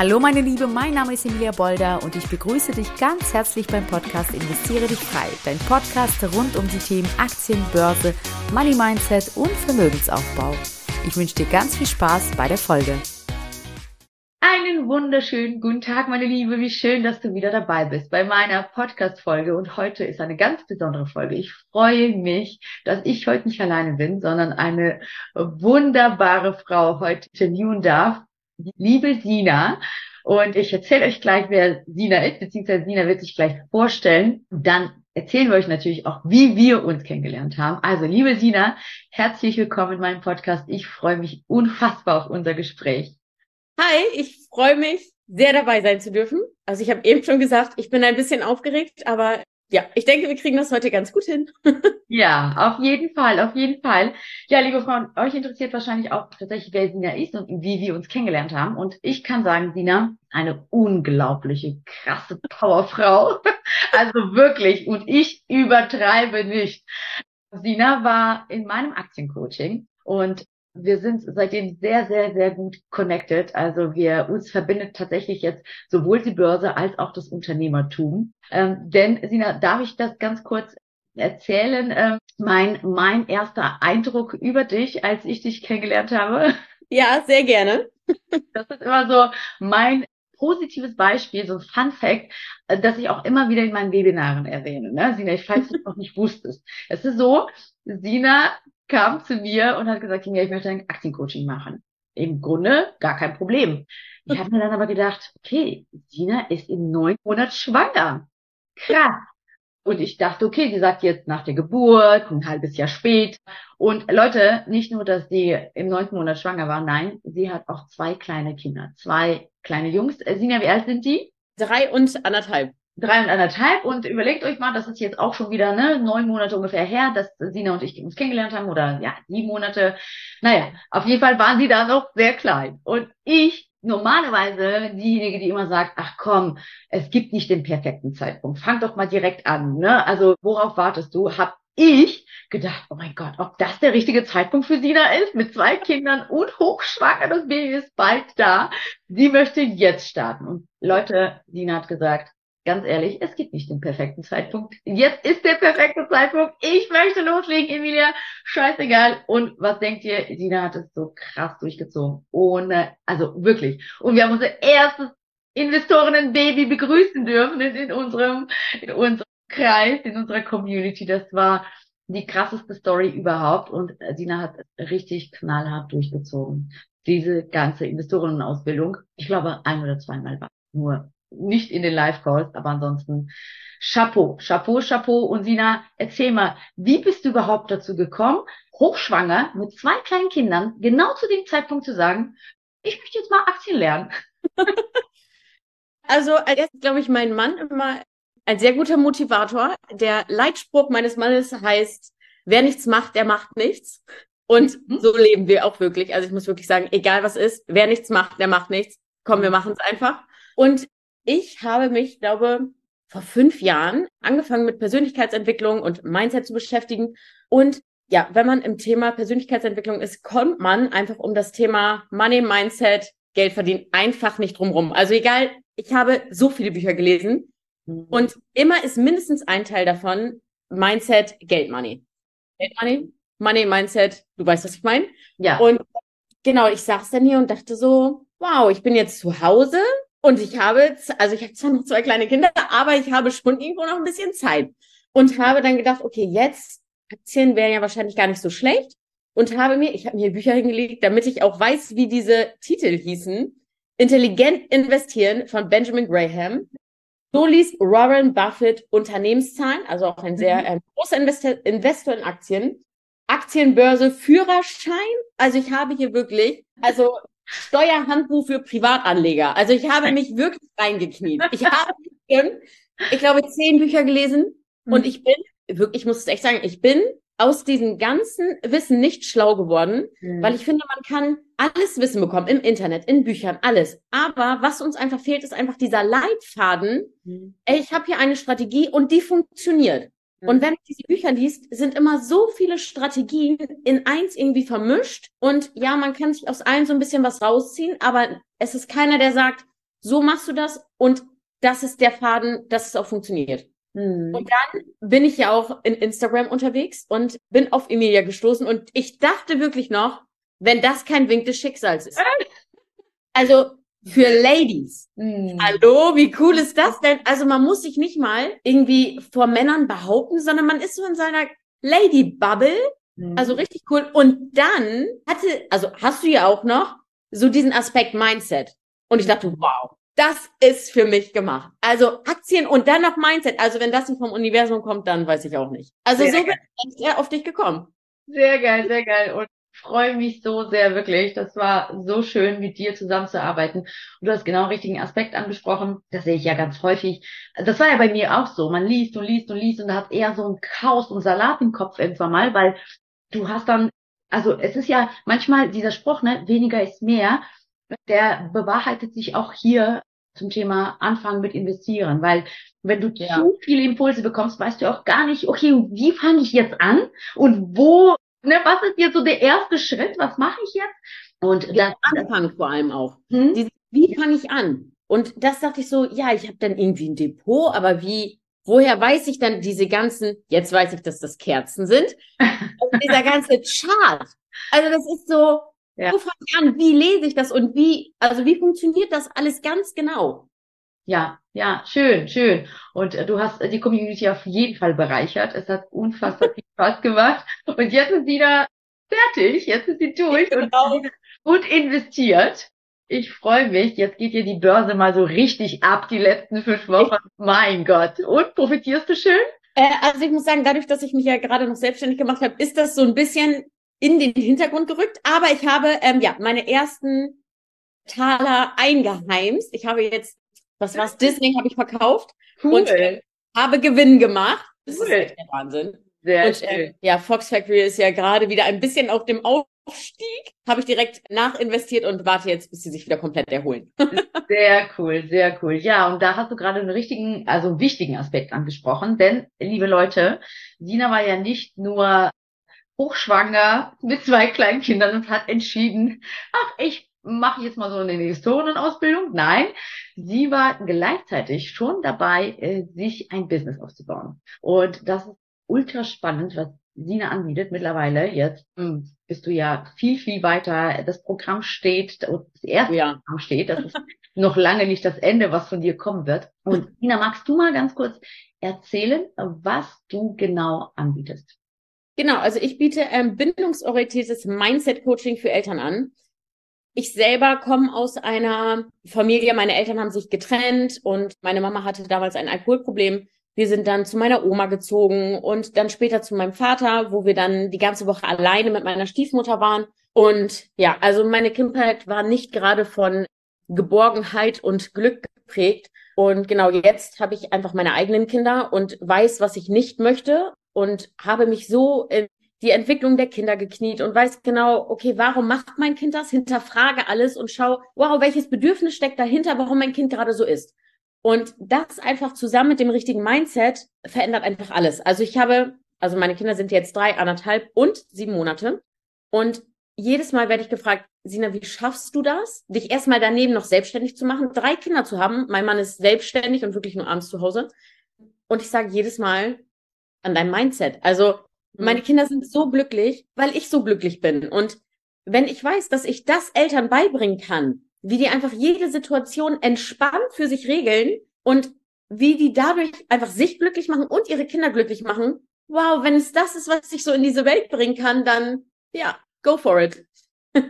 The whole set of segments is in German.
Hallo meine Liebe, mein Name ist Emilia Bolder und ich begrüße dich ganz herzlich beim Podcast Investiere dich frei. Dein Podcast rund um die Themen Aktien, Börse, Money Mindset und Vermögensaufbau. Ich wünsche dir ganz viel Spaß bei der Folge. Einen wunderschönen guten Tag, meine Liebe. Wie schön, dass du wieder dabei bist bei meiner Podcast-Folge. Und heute ist eine ganz besondere Folge. Ich freue mich, dass ich heute nicht alleine bin, sondern eine wunderbare Frau heute interviewen darf. Liebe Sina. Und ich erzähle euch gleich, wer Sina ist, beziehungsweise Sina wird sich gleich vorstellen. Dann erzählen wir euch natürlich auch, wie wir uns kennengelernt haben. Also, liebe Sina, herzlich willkommen in meinem Podcast. Ich freue mich unfassbar auf unser Gespräch. Hi, ich freue mich, sehr dabei sein zu dürfen. Also ich habe eben schon gesagt, ich bin ein bisschen aufgeregt, aber ja, ich denke, wir kriegen das heute ganz gut hin. ja, auf jeden Fall, auf jeden Fall. Ja, liebe Frauen, euch interessiert wahrscheinlich auch tatsächlich, wer Sina ist und wie wir uns kennengelernt haben. Und ich kann sagen, Sina, eine unglaubliche, krasse Powerfrau. also wirklich. Und ich übertreibe nicht. Sina war in meinem Aktiencoaching und wir sind seitdem sehr, sehr, sehr gut connected. Also wir uns verbindet tatsächlich jetzt sowohl die Börse als auch das Unternehmertum. Ähm, denn Sina, darf ich das ganz kurz erzählen? Ähm, mein mein erster Eindruck über dich, als ich dich kennengelernt habe. Ja, sehr gerne. Das ist immer so mein positives Beispiel, so ein Fun Fact, äh, das ich auch immer wieder in meinen Webinaren erwähne. Ne? Sina, falls du es noch nicht wusstest. Es ist so, Sina kam zu mir und hat gesagt, ja, ich möchte ein Aktiencoaching machen. Im Grunde gar kein Problem. Ich habe mir dann aber gedacht, okay, Sina ist im neunten Monat schwanger. Krass. Und ich dachte, okay, sie sagt jetzt nach der Geburt, ein halbes Jahr spät. Und Leute, nicht nur, dass sie im neunten Monat schwanger war, nein, sie hat auch zwei kleine Kinder, zwei kleine Jungs. Äh, Sina, wie alt sind die? Drei und anderthalb drei und anderthalb und überlegt euch mal, das ist jetzt auch schon wieder ne, neun Monate ungefähr her, dass Sina und ich uns kennengelernt haben oder ja, sieben Monate. Naja, auf jeden Fall waren sie da noch sehr klein. Und ich normalerweise diejenige, die immer sagt, ach komm, es gibt nicht den perfekten Zeitpunkt. Fang doch mal direkt an. Ne? Also worauf wartest du? Hab ich gedacht, oh mein Gott, ob das der richtige Zeitpunkt für Sina ist, mit zwei Kindern und hochschwanger, das Baby ist bald da. Sie möchte jetzt starten. Und Leute, Sina hat gesagt, ganz ehrlich, es gibt nicht den perfekten Zeitpunkt. Jetzt ist der perfekte Zeitpunkt. Ich möchte loslegen, Emilia. Scheißegal. Und was denkt ihr? Dina hat es so krass durchgezogen. Ohne, also wirklich. Und wir haben unser erstes Investorinnen-Baby begrüßen dürfen in, unserem, in unserem Kreis, in unserer Community. Das war die krasseste Story überhaupt. Und Dina hat richtig knallhart durchgezogen. Diese ganze Investorinnenausbildung. Ich glaube, ein oder zweimal war nur nicht in den Live-Calls, aber ansonsten Chapeau, Chapeau, Chapeau. Und Sina, erzähl mal, wie bist du überhaupt dazu gekommen, hochschwanger mit zwei kleinen Kindern, genau zu dem Zeitpunkt zu sagen, ich möchte jetzt mal Aktien lernen? also, als erstes glaube ich, mein Mann immer ein sehr guter Motivator. Der Leitspruch meines Mannes heißt, wer nichts macht, der macht nichts. Und mhm. so leben wir auch wirklich. Also ich muss wirklich sagen, egal was ist, wer nichts macht, der macht nichts. Komm, wir machen es einfach. Und ich habe mich, glaube, vor fünf Jahren angefangen mit Persönlichkeitsentwicklung und Mindset zu beschäftigen. Und ja, wenn man im Thema Persönlichkeitsentwicklung ist, kommt man einfach um das Thema Money, Mindset, Geld verdienen einfach nicht drumrum. Also egal, ich habe so viele Bücher gelesen mhm. und immer ist mindestens ein Teil davon Mindset, Geld, Money. Geld, Money, Money, Mindset, du weißt, was ich meine? Ja. Und genau, ich saß dann hier und dachte so, wow, ich bin jetzt zu Hause, und ich habe, also ich habe zwar noch zwei kleine Kinder, aber ich habe schon irgendwo noch ein bisschen Zeit. Und habe dann gedacht, okay, jetzt Aktien wären ja wahrscheinlich gar nicht so schlecht. Und habe mir, ich habe mir Bücher hingelegt, damit ich auch weiß, wie diese Titel hießen. Intelligent investieren von Benjamin Graham. So liest Warren Buffett Unternehmenszahlen, also auch ein sehr äh, großer Investor, Investor in Aktien. Aktienbörse Führerschein. Also ich habe hier wirklich, also Steuerhandbuch für Privatanleger. Also ich habe mich wirklich reingekniet. Ich habe, ich glaube, zehn Bücher gelesen mhm. und ich bin, wirklich, ich muss es echt sagen, ich bin aus diesem ganzen Wissen nicht schlau geworden, mhm. weil ich finde, man kann alles Wissen bekommen im Internet, in Büchern, alles. Aber was uns einfach fehlt, ist einfach dieser Leitfaden. Mhm. Ey, ich habe hier eine Strategie und die funktioniert. Und mhm. wenn du diese Bücher liest, sind immer so viele Strategien in eins irgendwie vermischt. Und ja, man kann sich aus allem so ein bisschen was rausziehen, aber es ist keiner, der sagt, so machst du das und das ist der Faden, dass es auch funktioniert. Mhm. Und dann bin ich ja auch in Instagram unterwegs und bin auf Emilia gestoßen und ich dachte wirklich noch, wenn das kein Wink des Schicksals ist. Also für Ladies. Mhm. Hallo, wie cool ist das denn? Also man muss sich nicht mal irgendwie vor Männern behaupten, sondern man ist so in seiner Lady-Bubble. Mhm. Also richtig cool. Und dann hatte, also hast du ja auch noch so diesen Aspekt Mindset. Und ich dachte, wow, das ist für mich gemacht. Also Aktien und dann noch Mindset. Also wenn das nicht vom Universum kommt, dann weiß ich auch nicht. Also sehr so bin ich auf dich gekommen. Sehr geil, sehr geil. Und freue mich so sehr, wirklich. Das war so schön, mit dir zusammenzuarbeiten. Und du hast genau den richtigen Aspekt angesprochen. Das sehe ich ja ganz häufig. Das war ja bei mir auch so. Man liest und liest und liest und da hat eher so ein Chaos und Salat im Kopf irgendwann mal, weil du hast dann, also es ist ja manchmal dieser Spruch, ne, weniger ist mehr, der bewahrheitet sich auch hier zum Thema Anfangen mit Investieren, weil wenn du ja. zu viele Impulse bekommst, weißt du auch gar nicht, okay, wie fange ich jetzt an und wo ne, was ist jetzt so der erste Schritt? Was mache ich jetzt? Und der Anfang vor allem auch. Hm? Die, wie fange ich an? Und das dachte ich so, ja, ich habe dann irgendwie ein Depot, aber wie, woher weiß ich dann diese ganzen, jetzt weiß ich, dass das Kerzen sind, und dieser ganze Chart. Also das ist so, ja. wo fange ich an? Wie lese ich das und wie, also wie funktioniert das alles ganz genau? Ja, ja, schön, schön. Und äh, du hast äh, die Community auf jeden Fall bereichert. Es hat unfassbar viel Spaß gemacht. Und jetzt ist sie da fertig. Jetzt ist sie durch genau. und gut investiert. Ich freue mich. Jetzt geht dir die Börse mal so richtig ab, die letzten fünf Wochen. Mein Gott. Und profitierst du schön? Äh, also ich muss sagen, dadurch, dass ich mich ja gerade noch selbstständig gemacht habe, ist das so ein bisschen in den Hintergrund gerückt. Aber ich habe ähm, ja meine ersten Taler eingeheimst. Ich habe jetzt was war's? Disney habe ich verkauft cool. und äh, habe Gewinn gemacht. Das cool. ist echt der Wahnsinn. Sehr und, äh, ja, Fox Factory ist ja gerade wieder ein bisschen auf dem Aufstieg. Habe ich direkt nachinvestiert und warte jetzt, bis sie sich wieder komplett erholen. sehr cool, sehr cool. Ja, und da hast du gerade einen richtigen, also wichtigen Aspekt angesprochen. Denn, liebe Leute, Sina war ja nicht nur hochschwanger mit zwei kleinen Kindern und hat entschieden, ach, ich mache ich jetzt mal so eine Investorenausbildung. Nein, sie war gleichzeitig schon dabei, äh, sich ein Business aufzubauen. Und das ist ultra spannend, was Sina anbietet mittlerweile. Jetzt hm, bist du ja viel, viel weiter. Das Programm steht, das erste ja. Programm steht. Das ist noch lange nicht das Ende, was von dir kommen wird. Und Sina, magst du mal ganz kurz erzählen, was du genau anbietest? Genau, also ich biete ähm, bindungsorientiertes Mindset-Coaching für Eltern an. Ich selber komme aus einer Familie, meine Eltern haben sich getrennt und meine Mama hatte damals ein Alkoholproblem. Wir sind dann zu meiner Oma gezogen und dann später zu meinem Vater, wo wir dann die ganze Woche alleine mit meiner Stiefmutter waren. Und ja, also meine Kindheit war nicht gerade von Geborgenheit und Glück geprägt. Und genau jetzt habe ich einfach meine eigenen Kinder und weiß, was ich nicht möchte und habe mich so in die Entwicklung der Kinder gekniet und weiß genau, okay, warum macht mein Kind das? Hinterfrage alles und schau, wow, welches Bedürfnis steckt dahinter, warum mein Kind gerade so ist. Und das einfach zusammen mit dem richtigen Mindset verändert einfach alles. Also ich habe, also meine Kinder sind jetzt drei, anderthalb und sieben Monate. Und jedes Mal werde ich gefragt, Sina, wie schaffst du das, dich erstmal daneben noch selbstständig zu machen, drei Kinder zu haben? Mein Mann ist selbstständig und wirklich nur abends zu Hause. Und ich sage jedes Mal an deinem Mindset. Also meine Kinder sind so glücklich, weil ich so glücklich bin. Und wenn ich weiß, dass ich das Eltern beibringen kann, wie die einfach jede Situation entspannt für sich regeln und wie die dadurch einfach sich glücklich machen und ihre Kinder glücklich machen. Wow, wenn es das ist, was ich so in diese Welt bringen kann, dann ja, go for it.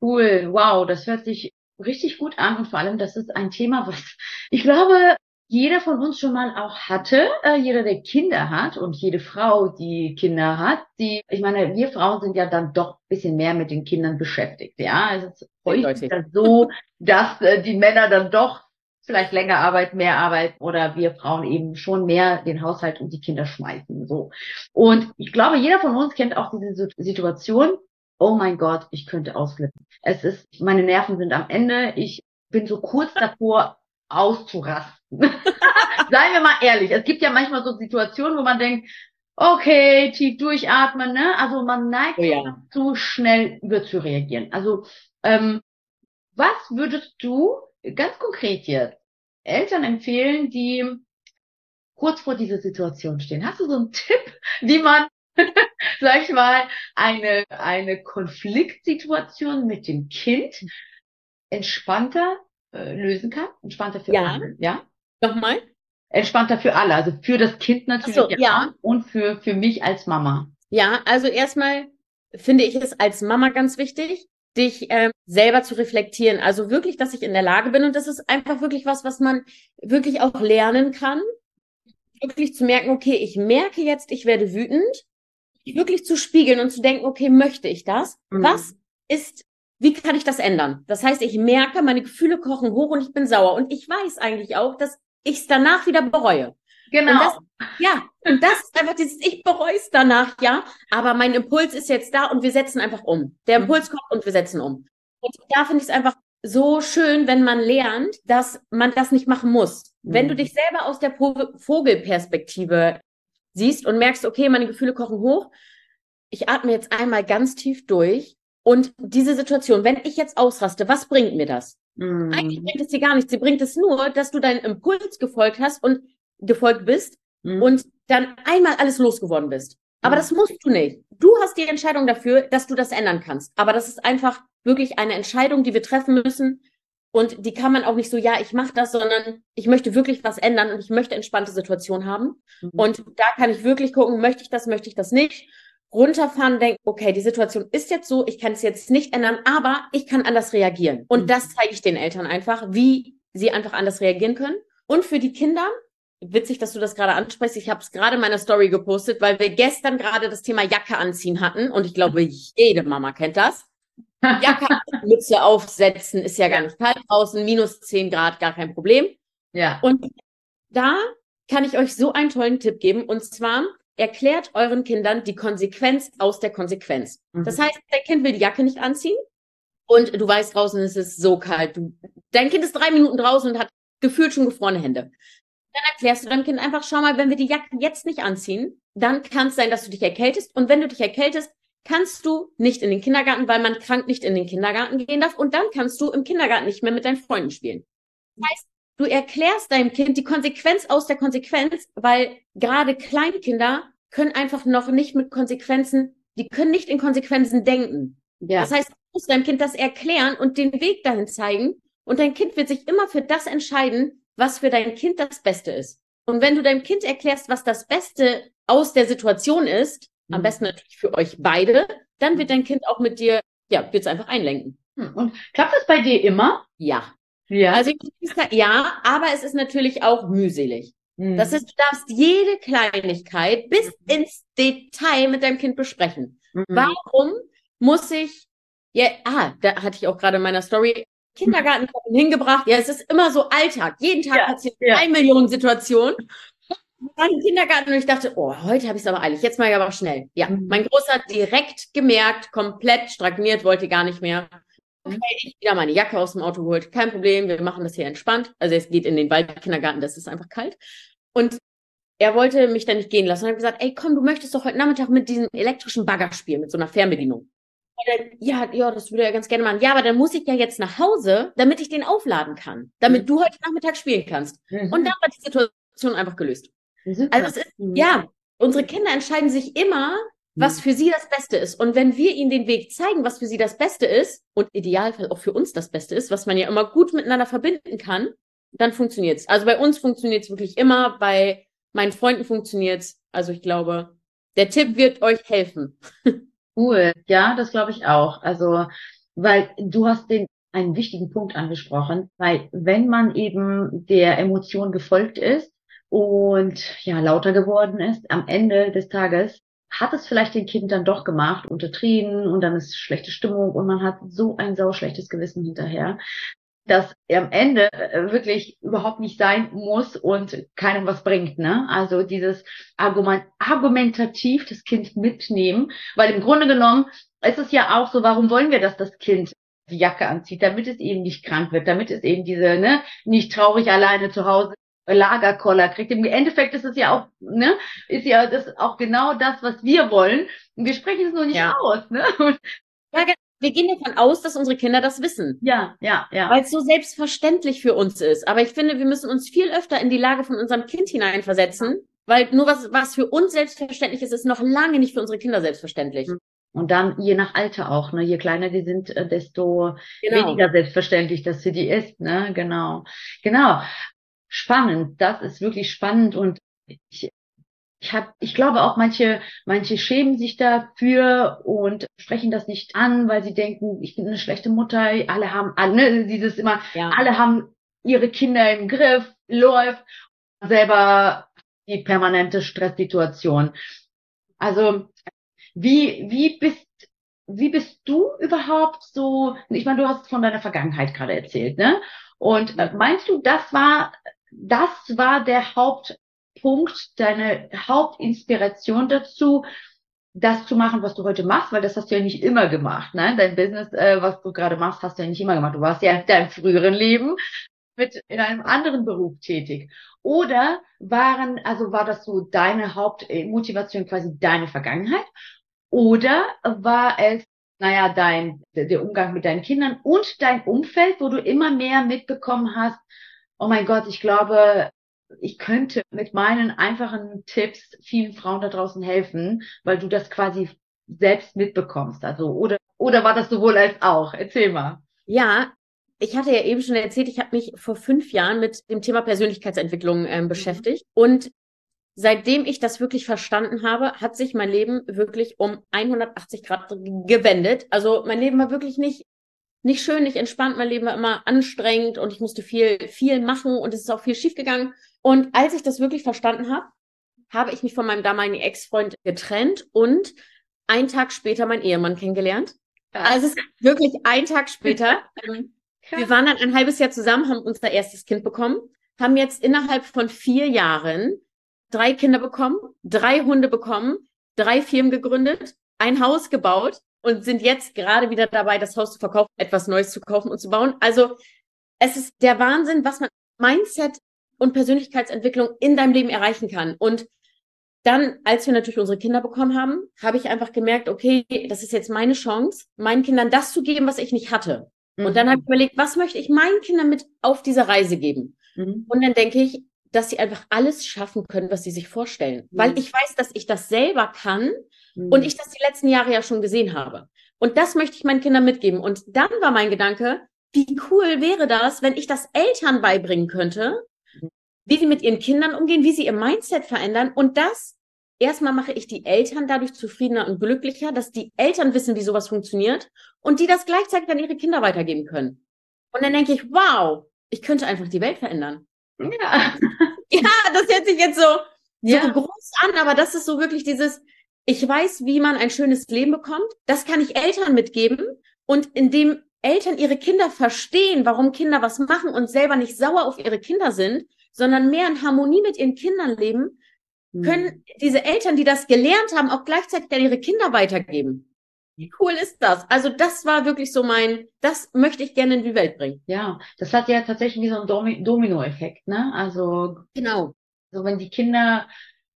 cool, wow, das hört sich richtig gut an und vor allem, das ist ein Thema, was ich glaube, jeder von uns schon mal auch hatte, äh, jeder, der Kinder hat und jede Frau, die Kinder hat, die, ich meine, wir Frauen sind ja dann doch ein bisschen mehr mit den Kindern beschäftigt, ja. Also es ist häufig so, dass äh, die Männer dann doch vielleicht länger arbeiten, mehr arbeiten oder wir Frauen eben schon mehr den Haushalt und die Kinder schmeißen, so. Und ich glaube, jeder von uns kennt auch diese Situation, oh mein Gott, ich könnte ausflippen. Es ist, meine Nerven sind am Ende, ich bin so kurz davor, auszurasten. Seien wir mal ehrlich, es gibt ja manchmal so Situationen, wo man denkt, okay, tief durchatmen, ne? Also man neigt oh ja. zu schnell überzureagieren. Also ähm, was würdest du ganz konkret jetzt Eltern empfehlen, die kurz vor dieser Situation stehen? Hast du so einen Tipp, wie man, sag ich mal, eine, eine Konfliktsituation mit dem Kind entspannter äh, lösen kann? Entspannter für Ja. alle, ja? Nochmal? Entspannter für alle, also für das Kind natürlich so, ja. und für, für mich als Mama. Ja, also erstmal finde ich es als Mama ganz wichtig, dich ähm, selber zu reflektieren. Also wirklich, dass ich in der Lage bin und das ist einfach wirklich was, was man wirklich auch lernen kann. Wirklich zu merken, okay, ich merke jetzt, ich werde wütend. Wirklich zu spiegeln und zu denken, okay, möchte ich das? Mhm. Was ist, wie kann ich das ändern? Das heißt, ich merke, meine Gefühle kochen hoch und ich bin sauer. Und ich weiß eigentlich auch, dass ich es danach wieder bereue. Genau. Und das, ja, und das ist einfach dieses, ich bereue es danach, ja, aber mein Impuls ist jetzt da und wir setzen einfach um. Der Mhm. Impuls kommt und wir setzen um. Und da finde ich es einfach so schön, wenn man lernt, dass man das nicht machen muss. Wenn du Mhm. dich selber aus der Vogelperspektive siehst und merkst, okay, meine Gefühle kochen hoch, ich atme jetzt einmal ganz tief durch und diese Situation, wenn ich jetzt ausraste, was bringt mir das? Mhm. Eigentlich bringt es dir gar nichts. Sie bringt es nur, dass du deinen Impuls gefolgt hast und gefolgt bist Mhm. und dann einmal alles losgeworden bist. Aber Mhm. das musst du nicht. Du hast die Entscheidung dafür, dass du das ändern kannst. Aber das ist einfach wirklich eine Entscheidung, die wir treffen müssen. Und die kann man auch nicht so, ja, ich mache das, sondern ich möchte wirklich was ändern und ich möchte entspannte Situationen haben. Mhm. Und da kann ich wirklich gucken, möchte ich das, möchte ich das nicht. Runterfahren, denken, okay, die Situation ist jetzt so, ich kann es jetzt nicht ändern, aber ich kann anders reagieren. Und Mhm. das zeige ich den Eltern einfach, wie sie einfach anders reagieren können. Und für die Kinder, witzig, dass du das gerade ansprichst, ich habe es gerade in meiner Story gepostet, weil wir gestern gerade das Thema Jacke anziehen hatten und ich glaube, jede Mama kennt das. Jacke, Mütze aufsetzen, ist ja gar nicht kalt draußen, minus 10 Grad, gar kein Problem. ja. Und da kann ich euch so einen tollen Tipp geben. Und zwar erklärt euren Kindern die Konsequenz aus der Konsequenz. Mhm. Das heißt, dein Kind will die Jacke nicht anziehen und du weißt draußen, es ist so kalt. Du, dein Kind ist drei Minuten draußen und hat gefühlt schon gefrorene Hände. Dann erklärst du deinem Kind einfach, schau mal, wenn wir die Jacke jetzt nicht anziehen, dann kann es sein, dass du dich erkältest. Und wenn du dich erkältest, kannst du nicht in den Kindergarten, weil man krank nicht in den Kindergarten gehen darf. Und dann kannst du im Kindergarten nicht mehr mit deinen Freunden spielen. Das heißt, du erklärst deinem Kind die Konsequenz aus der Konsequenz, weil gerade Kleinkinder können einfach noch nicht mit Konsequenzen, die können nicht in Konsequenzen denken. ja. Das heißt, du musst deinem Kind das erklären und den Weg dahin zeigen. Und dein Kind wird sich immer für das entscheiden, was für dein Kind das Beste ist. Und wenn du deinem Kind erklärst, was das Beste aus der Situation ist, am Mhm. besten natürlich für euch beide, dann wird dein Kind auch mit dir, ja, wird es einfach einlenken. Hm. Und klappt das bei dir immer? Ja. Ja. Also, ja, aber es ist natürlich auch mühselig. Mhm. Das heißt, du darfst jede Kleinigkeit bis ins Detail mit deinem Kind besprechen. Mhm. Warum muss ich, ja, ah, da hatte ich auch gerade in meiner Story Kindergarten hingebracht. Ja, es ist immer so Alltag. Jeden Tag Ja, passiert ja. eine Million Situationen. Dann im Kindergarten und ich dachte, oh, heute habe ich es aber eilig. Jetzt mal aber schnell. Ja, Mhm. mein Großer hat direkt gemerkt, komplett stagniert, wollte gar nicht mehr. Mhm. Okay, ich wieder meine Jacke aus dem Auto geholt. Kein Problem, wir machen das hier entspannt. Also es geht in den Waldkindergarten, das ist einfach kalt. Und er wollte mich dann nicht gehen lassen und hat gesagt, ey, komm, du möchtest doch heute Nachmittag mit diesem elektrischen Bagger spielen, mit so einer Fernbedienung. Dann, ja, ja, das würde er ganz gerne machen. Ja, aber dann muss ich ja jetzt nach Hause, damit ich den aufladen kann, damit Mhm. du heute Nachmittag spielen kannst. Mhm. Und dann war die Situation einfach gelöst. Super. Also es ist, Mhm. ja, unsere Kinder entscheiden sich immer, was Mhm. für sie das Beste ist. Und wenn wir ihnen den Weg zeigen, was für sie das Beste ist und idealfall auch für uns das Beste ist, was man ja immer gut miteinander verbinden kann, dann funktioniert's. Also bei uns funktioniert's wirklich immer, bei meinen Freunden funktioniert's. Also ich glaube, der Tipp wird euch helfen. Cool, ja, das glaube ich auch. Also, weil du hast den einen wichtigen Punkt angesprochen, weil wenn man eben der Emotion gefolgt ist und ja lauter geworden ist, am Ende des Tages hat es vielleicht den Kind dann doch gemacht unter Tränen und dann ist schlechte Stimmung und man hat so ein sauschlechtes Gewissen hinterher, dass am Ende äh, wirklich überhaupt nicht sein muss und keinem was bringt, ne? Also dieses Argument, argumentativ das Kind mitnehmen, weil im Grunde genommen ist es ja auch so, warum wollen wir, dass das Kind die Jacke anzieht, damit es eben nicht krank wird, damit es eben diese, ne, nicht traurig alleine zu Hause Lagerkoller kriegt. Im Endeffekt ist es ja auch, ne, ist ja das auch genau das, was wir wollen. Und wir sprechen es nur nicht Ja. aus, ne? Und Ja, wir gehen davon aus, dass unsere Kinder das wissen. Ja, ja, ja. Weil es so selbstverständlich für uns ist. Aber ich finde, wir müssen uns viel öfter in die Lage von unserem Kind hineinversetzen, weil nur was, was für uns selbstverständlich ist, ist noch lange nicht für unsere Kinder selbstverständlich. Mhm. Und dann je nach Alter auch, ne? Je kleiner die sind, äh, desto Genau. weniger selbstverständlich das für die ist, ne? Genau. Genau. Spannend. Das ist wirklich spannend und ich, ich habe, ich glaube auch manche, manche schämen sich dafür und sprechen das nicht an, weil sie denken, ich bin eine schlechte Mutter. Alle haben, alle, ne? dieses immer, Ja. alle haben ihre Kinder im Griff, läuft selber die permanente Stresssituation. Also wie wie bist wie bist du überhaupt so? Ich meine, du hast von deiner Vergangenheit gerade erzählt, ne? Und äh, meinst du, das war das war der Hauptpunkt, deine Hauptinspiration dazu, das zu machen, was du heute machst, weil das hast du ja nicht immer gemacht, ne? Dein Business, äh, was du gerade machst, hast du ja nicht immer gemacht. Du warst ja in deinem früheren Leben mit in einem anderen Beruf tätig. Oder waren, also war das so deine Hauptmotivation quasi deine Vergangenheit? Oder war es, naja, dein, der Umgang mit deinen Kindern und dein Umfeld, wo du immer mehr mitbekommen hast, oh mein Gott, ich glaube, ich könnte mit meinen einfachen Tipps vielen Frauen da draußen helfen, weil du das quasi selbst mitbekommst. Also, oder, oder war das sowohl als auch? Erzähl mal. Ja, ich hatte ja eben schon erzählt, ich habe mich vor fünf Jahren mit dem Thema Persönlichkeitsentwicklung ähm, beschäftigt. Und seitdem ich das wirklich verstanden habe, hat sich mein Leben wirklich um 180 Grad gewendet. Also mein Leben war wirklich nicht, nicht schön, nicht entspannt. Mein Leben war immer anstrengend und ich musste viel, viel machen und es ist auch viel schiefgegangen. Und als ich das wirklich verstanden habe, habe ich mich von meinem damaligen Ex-Freund getrennt und einen Tag später meinen Ehemann kennengelernt. Also es ist wirklich ein Tag später. Ähm, wir waren dann ein halbes Jahr zusammen, haben unser erstes Kind bekommen, haben jetzt innerhalb von vier Jahren drei Kinder bekommen, drei Hunde bekommen, drei Firmen gegründet, ein Haus gebaut und sind jetzt gerade wieder dabei, das Haus zu verkaufen, etwas Neues zu kaufen und zu bauen. Also es ist der Wahnsinn, was man Mindset und Persönlichkeitsentwicklung in deinem Leben erreichen kann. Und dann, als wir natürlich unsere Kinder bekommen haben, habe ich einfach gemerkt, okay, das ist jetzt meine Chance, meinen Kindern das zu geben, was ich nicht hatte. Und dann habe ich überlegt, was möchte ich meinen Kindern mit auf diese Reise geben? Mhm. Und dann denke ich, dass sie einfach alles schaffen können, was sie sich vorstellen. Mhm. Weil ich weiß, dass ich das selber kann Mhm. und ich das die letzten Jahre ja schon gesehen habe. Und das möchte ich meinen Kindern mitgeben. Und dann war mein Gedanke, wie cool wäre das, wenn ich das Eltern beibringen könnte, wie sie mit ihren Kindern umgehen, wie sie ihr Mindset verändern. Und das, erstmal mache ich die Eltern dadurch zufriedener und glücklicher, dass die Eltern wissen, wie sowas funktioniert und die das gleichzeitig an ihre Kinder weitergeben können. Und dann denke ich, wow, ich könnte einfach die Welt verändern. Ja. Ja, das hört sich jetzt so, so Ja. groß an, aber das ist so wirklich dieses, ich weiß, wie man ein schönes Leben bekommt. Das kann ich Eltern mitgeben. Und indem Eltern ihre Kinder verstehen, warum Kinder was machen und selber nicht sauer auf ihre Kinder sind, sondern mehr in Harmonie mit ihren Kindern leben, Mhm. können diese Eltern, die das gelernt haben, auch gleichzeitig an ihre Kinder weitergeben. Wie cool ist das? Also das war wirklich so mein, das möchte ich gerne in die Welt bringen. Ja, das hat ja tatsächlich wie so einen Domi Domino-Effekt, ne? Also, Genau. so wenn die Kinder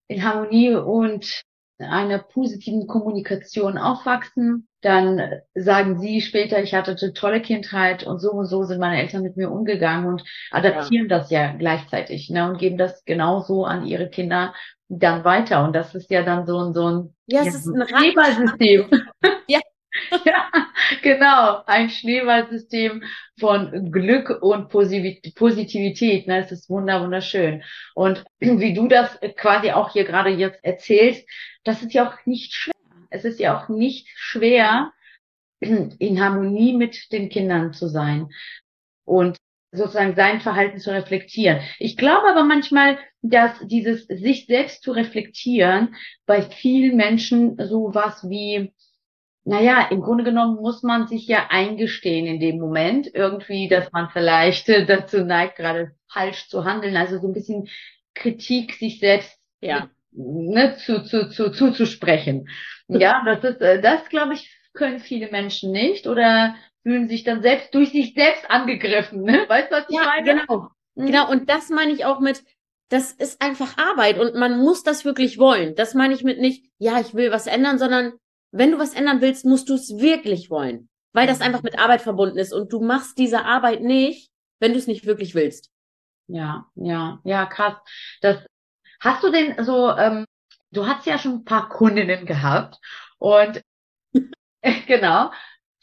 in Harmonie und einer positiven Kommunikation aufwachsen, dann sagen sie später, ich hatte eine tolle Kindheit und so und so sind meine Eltern mit mir umgegangen und adaptieren das ja gleichzeitig, ne? Und geben das genauso an ihre Kinder dann weiter. Und das ist ja dann so ein, so ein Ja, es Ja, ein Schneeballsystem. Ja. ja, genau. Ein Schneeballsystem von Glück und Posi- Positivität. Ne? Es ist wunder, wunderschön. Und wie du das quasi auch hier gerade jetzt erzählst, das ist ja auch nicht schwer. Es ist ja auch nicht schwer, in Harmonie mit den Kindern zu sein und sozusagen sein Verhalten zu reflektieren. Ich glaube aber manchmal, dass dieses sich selbst zu reflektieren bei vielen Menschen sowas wie, naja, im Grunde genommen muss man sich ja eingestehen in dem Moment irgendwie, dass man vielleicht äh, dazu neigt, gerade falsch zu handeln. Also so ein bisschen Kritik sich selbst Ja. Ne, zu, zu, zu, zuzusprechen. Ja, das ist, äh, das glaube ich, können viele Menschen nicht oder fühlen sich dann selbst durch sich selbst angegriffen. Ne? Weißt du, was ich Ja, meine? genau. Mhm. Genau, und das meine ich auch mit, das ist einfach Arbeit und man muss das wirklich wollen. Das meine ich mit nicht, ja, ich will was ändern, sondern wenn du was ändern willst, musst du es wirklich wollen. weil das einfach mit Arbeit verbunden ist und du machst diese Arbeit nicht, wenn du es nicht wirklich willst. Ja, ja, ja, krass. Das hast du denn so, ähm, du hast ja schon ein paar Kundinnen gehabt und genau.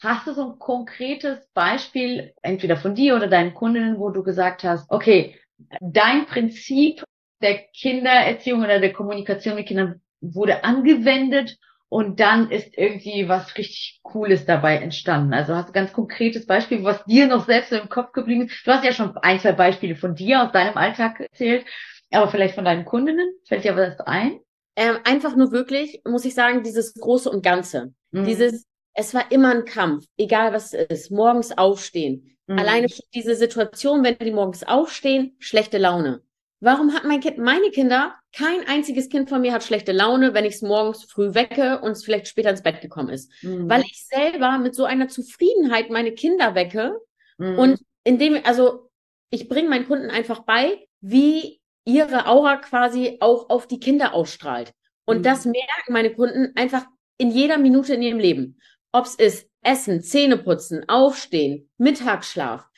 Hast du so ein konkretes Beispiel, entweder von dir oder deinen Kundinnen, wo du gesagt hast, okay, dein Prinzip der Kindererziehung oder der Kommunikation mit Kindern wurde angewendet und dann ist irgendwie was richtig Cooles dabei entstanden. Also hast du ganz konkretes Beispiel, was dir noch selbst so im Kopf geblieben ist. Du hast ja schon ein, zwei Beispiele von dir aus deinem Alltag erzählt, aber vielleicht von deinen Kundinnen. Fällt dir was ein? Ähm, einfach nur wirklich, muss ich sagen, dieses Große und Ganze. Mhm. Dieses, es war immer ein Kampf, egal was es ist. Morgens aufstehen. Mhm. Alleine diese Situation, wenn die morgens aufstehen, schlechte Laune. Warum hat mein Kind, meine Kinder, kein einziges Kind von mir hat schlechte Laune, wenn ich es morgens früh wecke und es vielleicht später ins Bett gekommen ist. Mhm. Weil ich selber mit so einer Zufriedenheit meine Kinder wecke mhm. und indem, also ich bringe meinen Kunden einfach bei, wie ihre Aura quasi auch auf die Kinder ausstrahlt. Und mhm. das merken meine Kunden einfach in jeder Minute in ihrem Leben. Ob es ist Essen, Zähne putzen, Aufstehen, Mittagsschlaf,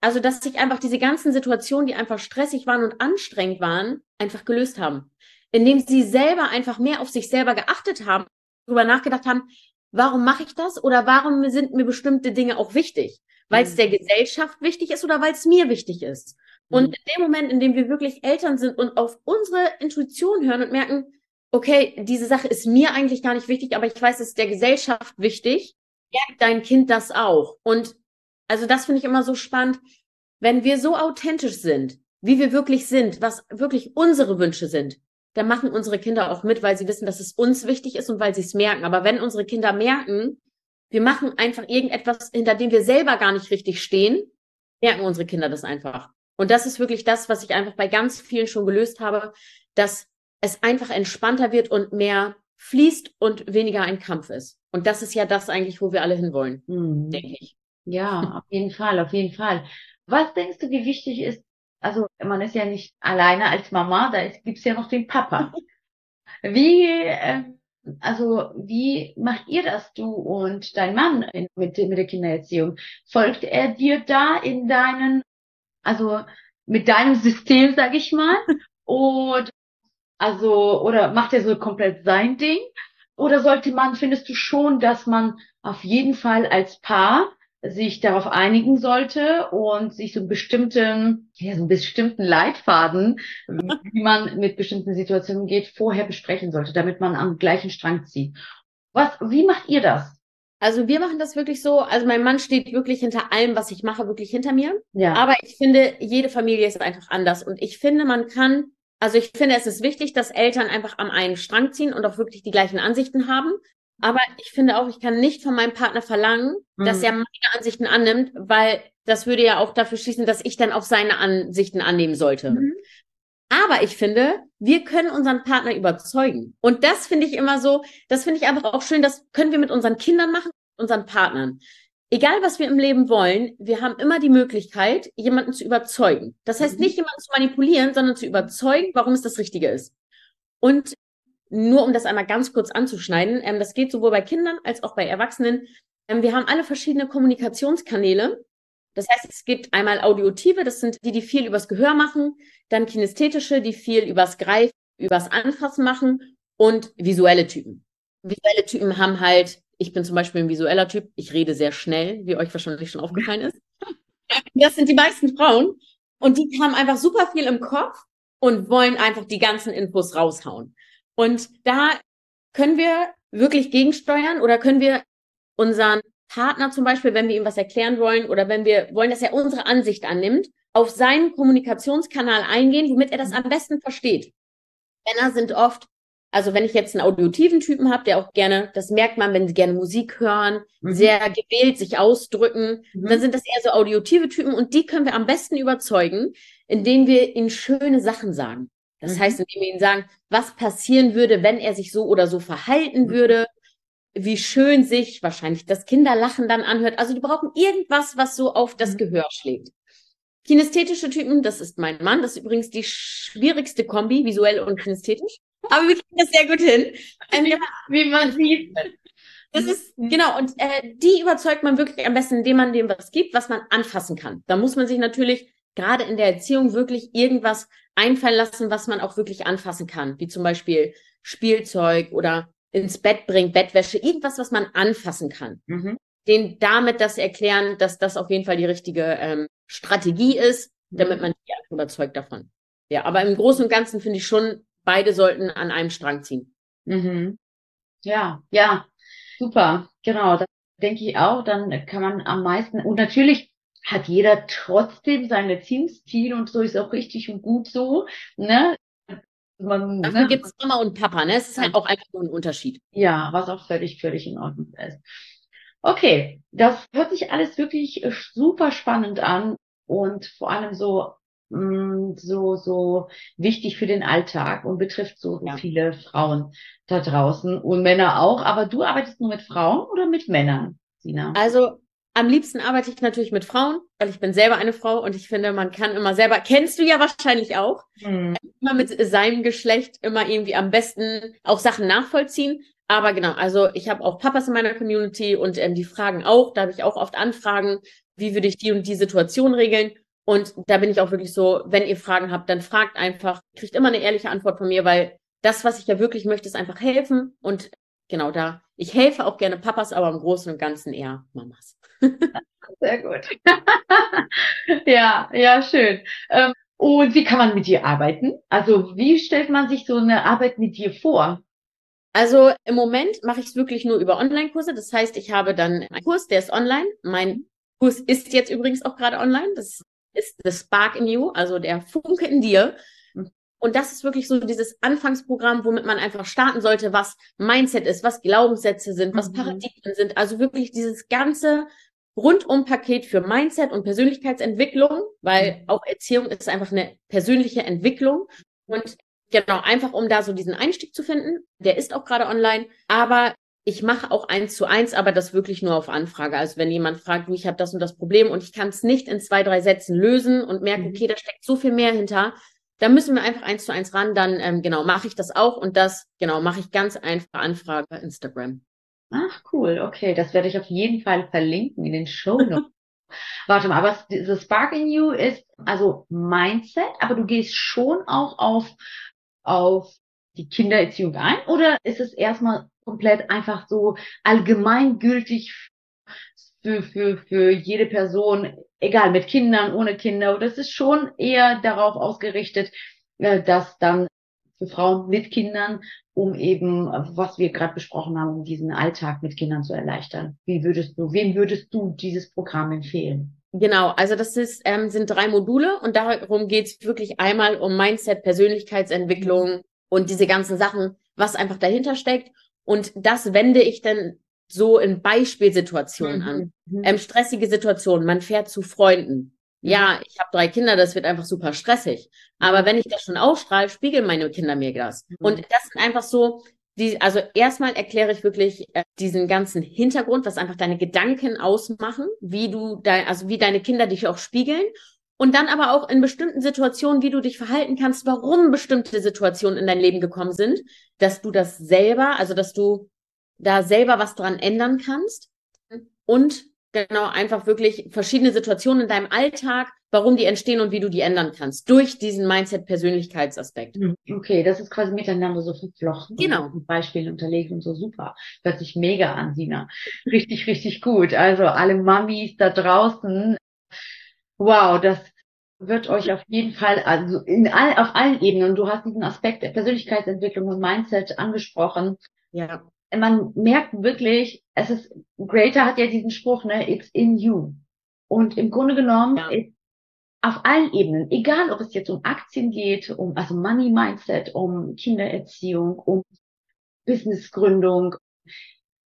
also, dass sich einfach diese ganzen Situationen, die einfach stressig waren und anstrengend waren, einfach gelöst haben. Indem sie selber einfach mehr auf sich selber geachtet haben, darüber nachgedacht haben, warum mache ich das oder warum sind mir bestimmte Dinge auch wichtig? Weil es mhm. der Gesellschaft wichtig ist oder weil es mir wichtig ist. Und mhm. in dem Moment, in dem wir wirklich Eltern sind und auf unsere Intuition hören und merken, okay, diese Sache ist mir eigentlich gar nicht wichtig, aber ich weiß, es ist der Gesellschaft wichtig, merkt dein Kind das auch. Und also das finde ich immer so spannend, wenn wir so authentisch sind, wie wir wirklich sind, was wirklich unsere Wünsche sind, dann machen unsere Kinder auch mit, weil sie wissen, dass es uns wichtig ist und weil sie es merken. Aber wenn unsere Kinder merken, wir machen einfach irgendetwas, hinter dem wir selber gar nicht richtig stehen, merken unsere Kinder das einfach. Und das ist wirklich das, was ich einfach bei ganz vielen schon gelöst habe, dass es einfach entspannter wird und mehr fließt und weniger ein Kampf ist. Und das ist ja das eigentlich, wo wir alle hinwollen, mhm. denke ich. Ja, auf jeden Fall, auf jeden Fall. Was denkst du, wie wichtig ist, also man ist ja nicht alleine als Mama, da gibt es ja noch den Papa. Wie, äh, also wie macht ihr das, du und dein Mann in, mit, mit der Kindererziehung? Folgt er dir da in deinen, also mit deinem System, sag ich mal? Und also, oder macht er so komplett sein Ding? Oder sollte man, findest du schon, dass man auf jeden Fall als Paar sich darauf einigen sollte und sich so einen bestimmten, ja, so einen bestimmten Leitfaden, wie man mit bestimmten Situationen geht, vorher besprechen sollte, damit man am gleichen Strang zieht. Was, wie macht ihr das? Also wir machen das wirklich so, also mein Mann steht wirklich hinter allem, was ich mache, wirklich hinter mir. Ja. Aber ich finde, jede Familie ist einfach anders und ich finde, man kann also ich finde, es ist wichtig, dass Eltern einfach am einen Strang ziehen und auch wirklich die gleichen Ansichten haben. Aber ich finde auch, ich kann nicht von meinem Partner verlangen, mhm. dass er meine Ansichten annimmt, weil das würde ja auch dafür schließen, dass ich dann auch seine Ansichten annehmen sollte. Mhm. Aber ich finde, wir können unseren Partner überzeugen. Und das finde ich immer so, das finde ich einfach auch schön, das können wir mit unseren Kindern machen, unseren Partnern. Egal, was wir im Leben wollen, wir haben immer die Möglichkeit, jemanden zu überzeugen. Das heißt mhm. nicht jemanden zu manipulieren, sondern zu überzeugen, warum es das Richtige ist. Und nur um das einmal ganz kurz anzuschneiden, ähm, das geht sowohl bei Kindern als auch bei Erwachsenen. Ähm, wir haben alle verschiedene Kommunikationskanäle. Das heißt, es gibt einmal audiotive, das sind die, die viel übers Gehör machen, dann kinesthetische, die viel übers Greifen, übers Anfassen machen und visuelle Typen. Visuelle Typen haben halt, ich bin zum Beispiel ein visueller Typ, ich rede sehr schnell, wie euch wahrscheinlich schon aufgefallen ist. Das sind die meisten Frauen und die haben einfach super viel im Kopf und wollen einfach die ganzen Infos raushauen. Und da können wir wirklich gegensteuern oder können wir unseren Partner zum Beispiel, wenn wir ihm was erklären wollen oder wenn wir wollen, dass er unsere Ansicht annimmt, auf seinen Kommunikationskanal eingehen, womit er das am besten versteht. Männer sind oft, also wenn ich jetzt einen audiotiven Typen habe, der auch gerne, das merkt man, wenn sie gerne Musik hören, mhm. sehr gewählt sich ausdrücken, mhm. dann sind das eher so audiotive Typen und die können wir am besten überzeugen, indem wir ihnen schöne Sachen sagen. Das mhm. heißt, indem wir ihnen sagen, was passieren würde, wenn er sich so oder so verhalten mhm. würde, wie schön sich wahrscheinlich das Kinderlachen dann anhört. Also die brauchen irgendwas, was so auf das mhm. Gehör schlägt. Kinästhetische Typen, das ist mein Mann, das ist übrigens die schwierigste Kombi, visuell und kinästhetisch. Aber wir kriegen das sehr gut hin. Ähm, ja, wie man sieht. Das ist, genau, und äh, die überzeugt man wirklich am besten, indem man dem was gibt, was man anfassen kann. Da muss man sich natürlich gerade in der Erziehung wirklich irgendwas einfallen lassen, was man auch wirklich anfassen kann, wie zum Beispiel Spielzeug oder ins Bett bringen, Bettwäsche, irgendwas, was man anfassen kann. Mhm. Den damit das erklären, dass das auf jeden Fall die richtige ähm, Strategie ist, damit mhm. man die überzeugt davon. Ja, aber im Großen und Ganzen finde ich schon, beide sollten an einem Strang ziehen. Mhm. Ja, ja, super, genau. Das denke ich auch. Dann kann man am meisten und natürlich hat jeder trotzdem seine Erziehungsstil und so ist auch richtig und gut so. Ne? Man, Dafür ne? gibt es Mama und Papa, ne? Es ist halt auch einfach nur ein Unterschied. Ja, was auch völlig, völlig in Ordnung ist. Okay, das hört sich alles wirklich äh, super spannend an und vor allem so mm, so so wichtig für den Alltag und betrifft so ja. viele Frauen da draußen und Männer auch. Aber du arbeitest nur mit Frauen oder mit Männern, Sina? Also am liebsten arbeite ich natürlich mit Frauen, weil ich bin selber eine Frau und ich finde, man kann immer selber, kennst du ja wahrscheinlich auch, mhm. immer mit seinem Geschlecht immer irgendwie am besten auch Sachen nachvollziehen. Aber genau, also ich habe auch Papas in meiner Community und ähm, die fragen auch, da habe ich auch oft Anfragen, wie würde ich die und die Situation regeln. Und da bin ich auch wirklich so, wenn ihr Fragen habt, dann fragt einfach, kriegt immer eine ehrliche Antwort von mir, weil das, was ich ja wirklich möchte, ist einfach helfen. Und genau da, ich helfe auch gerne Papas, aber im Großen und Ganzen eher Mamas. Sehr gut. ja, ja, schön. Ähm, und wie kann man mit dir arbeiten? Also wie stellt man sich so eine Arbeit mit dir vor? Also im Moment mache ich es wirklich nur über Online-Kurse. Das heißt, ich habe dann einen Kurs, der ist online. Mein Kurs ist jetzt übrigens auch gerade online. Das ist The Spark in You, also der Funke in dir. Und das ist wirklich so dieses Anfangsprogramm, womit man einfach starten sollte, was Mindset ist, was Glaubenssätze sind, was mhm. Paradigmen sind. Also wirklich dieses ganze Rundum-Paket für Mindset und Persönlichkeitsentwicklung, weil mhm. auch Erziehung ist einfach eine persönliche Entwicklung. Und genau, einfach um da so diesen Einstieg zu finden. Der ist auch gerade online. Aber ich mache auch eins zu eins, aber das wirklich nur auf Anfrage. Also wenn jemand fragt, du, ich habe das und das Problem und ich kann es nicht in zwei, drei Sätzen lösen und merke, mhm. okay, da steckt so viel mehr hinter, dann müssen wir einfach eins zu eins ran. Dann ähm, genau mache ich das auch und das genau mache ich ganz einfach Anfrage Instagram. Ach cool, okay, das werde ich auf jeden Fall verlinken in den Show Notes. Warte mal, aber das Spark in You ist also Mindset, aber du gehst schon auch auf, auf die Kindererziehung ein? Oder ist es erstmal komplett einfach so allgemeingültig für, für, für jede Person, egal mit Kindern, ohne Kinder, oder es ist schon eher darauf ausgerichtet, äh, dass dann für Frauen mit Kindern, um eben, was wir gerade besprochen haben, um diesen Alltag mit Kindern zu erleichtern. Wie würdest du, wem würdest du dieses Programm empfehlen? Genau, also das ist, ähm, sind drei Module und darum geht's wirklich einmal um Mindset, Persönlichkeitsentwicklung mhm. und diese ganzen Sachen, was einfach dahinter steckt. Und das wende ich dann so in Beispielsituationen mhm. an. Mhm. Ähm, stressige Situationen, man fährt zu Freunden, ja, ich habe drei Kinder, das wird einfach super stressig. Aber wenn ich das schon ausstrahle, spiegeln meine Kinder mir das. Mhm. Und das sind einfach so, die, also erstmal erkläre ich wirklich äh, diesen ganzen Hintergrund, was einfach deine Gedanken ausmachen, wie du dein, also wie deine Kinder dich auch spiegeln. Und dann aber auch in bestimmten Situationen, wie du dich verhalten kannst, warum bestimmte Situationen in dein Leben gekommen sind, dass du das selber, also dass du da selber was dran ändern kannst. Und Genau, einfach wirklich verschiedene Situationen in deinem Alltag, warum die entstehen und wie du die ändern kannst. Durch diesen Mindset-Persönlichkeitsaspekt. Hm, okay, das ist quasi miteinander so verflochten. Genau. Mit Beispielen unterlegt und so super. Hört sich mega an, Sina. Richtig, richtig gut. Also alle Mamis da draußen. Wow, das wird euch auf jeden Fall, also in all, auf allen Ebenen, du hast diesen Aspekt der Persönlichkeitsentwicklung und Mindset angesprochen. Ja man merkt wirklich, es ist, Greater hat ja diesen Spruch, ne, it's in you. Und im Grunde genommen, ja. auf allen Ebenen, egal ob es jetzt um Aktien geht, um, also Money Mindset, um Kindererziehung, um Businessgründung,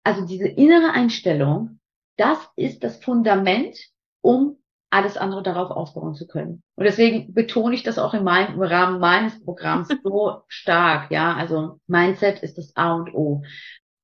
also diese innere Einstellung, das ist das Fundament, um alles andere darauf aufbauen zu können. Und deswegen betone ich das auch in meinem, im Rahmen meines Programms so stark, ja. Also Mindset ist das A und O.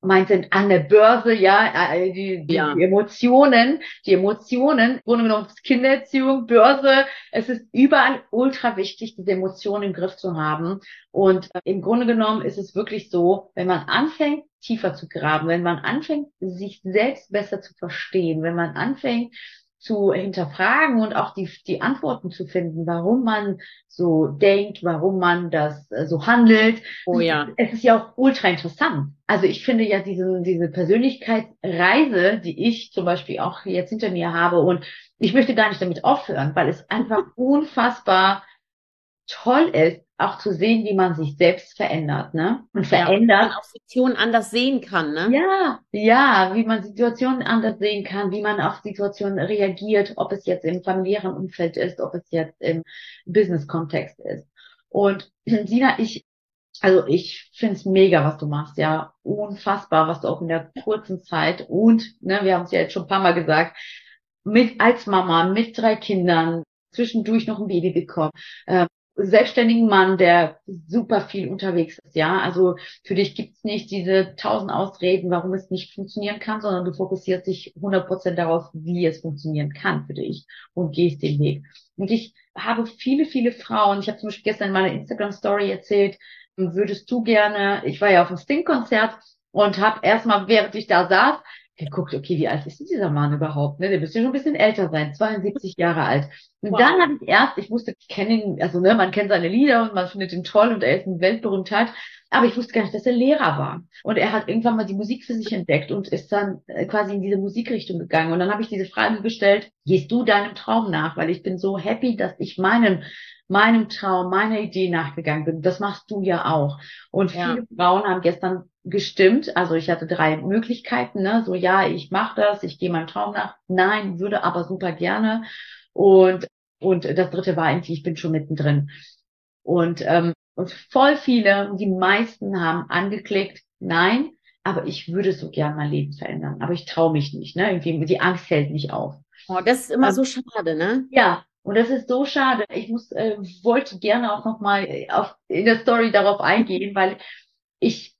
Mindset an der Börse, ja, äh, die, die, Ja. die Emotionen, die Emotionen, im Grunde genommen Kindererziehung, Börse, es ist überall ultra wichtig, diese Emotionen im Griff zu haben. Und äh, im Grunde genommen ist es wirklich so, wenn man anfängt, tiefer zu graben, wenn man anfängt, sich selbst besser zu verstehen, wenn man anfängt, zu hinterfragen und auch die, die Antworten zu finden, warum man so denkt, warum man das äh, so handelt, Oh ja. es ist ja auch ultra interessant. Also ich finde ja diese, diese Persönlichkeitsreise, die ich zum Beispiel auch jetzt hinter mir habe und ich möchte gar nicht damit aufhören, weil es einfach unfassbar toll ist, auch zu sehen, wie man sich selbst verändert, ne? Und Ja, man verändert. auch Situationen anders sehen kann, ne? Ja, ja, wie man Situationen anders sehen kann, wie man auf Situationen reagiert, ob es jetzt im familiären Umfeld ist, ob es jetzt im Business-Kontext ist. Und Sina, ich, also ich finde es mega, was du machst, ja, unfassbar, was du auch in der kurzen Zeit und, ne, wir haben es ja jetzt schon ein paar Mal gesagt, mit als Mama, mit drei Kindern, zwischendurch noch ein Baby bekommen, äh, selbstständigen Mann, der super viel unterwegs ist, ja. Also für dich gibt's nicht diese tausend Ausreden, warum es nicht funktionieren kann, sondern du fokussierst dich 100% darauf, wie es funktionieren kann für dich und gehst den Weg. Und ich habe viele, viele Frauen, ich habe zum Beispiel gestern in meiner Instagram-Story erzählt, würdest du gerne, ich war ja auf dem Sting-Konzert und habe erstmal, während ich da saß, geguckt, okay, wie alt ist denn dieser Mann überhaupt? Ne? Der müsste schon ein bisschen älter sein, 72 Jahre alt. Und Wow. dann habe ich erst, ich wusste, ich kenne ihn, also ne, man kennt seine Lieder und man findet ihn toll und er ist eine Weltberühmtheit, aber ich wusste gar nicht, dass er Lehrer war. Und er hat irgendwann mal die Musik für sich entdeckt und ist dann äh, quasi in diese Musikrichtung gegangen. Und dann habe ich diese Frage gestellt, gehst du deinem Traum nach? Weil ich bin so happy, dass ich meinem, meinem Traum, meiner Idee nachgegangen bin. Das machst du ja auch. Und Ja. viele Frauen haben gestern gestimmt. Also ich hatte drei Möglichkeiten, ne? So ja, ich mache das, ich gehe meinem Traum nach. Nein, würde aber super gerne. Und und das dritte war eigentlich, ich bin schon mittendrin. Und ähm, und voll viele, die meisten haben angeklickt, nein, aber ich würde so gern mein Leben verändern, aber ich traue mich nicht, ne? Irgendwie die Angst hält mich auf. Oh, das ist immer Ähm, so schade, ne? Ja, und das ist so schade. Ich muss, äh, wollte gerne auch nochmal auf, in der Story darauf eingehen, weil ich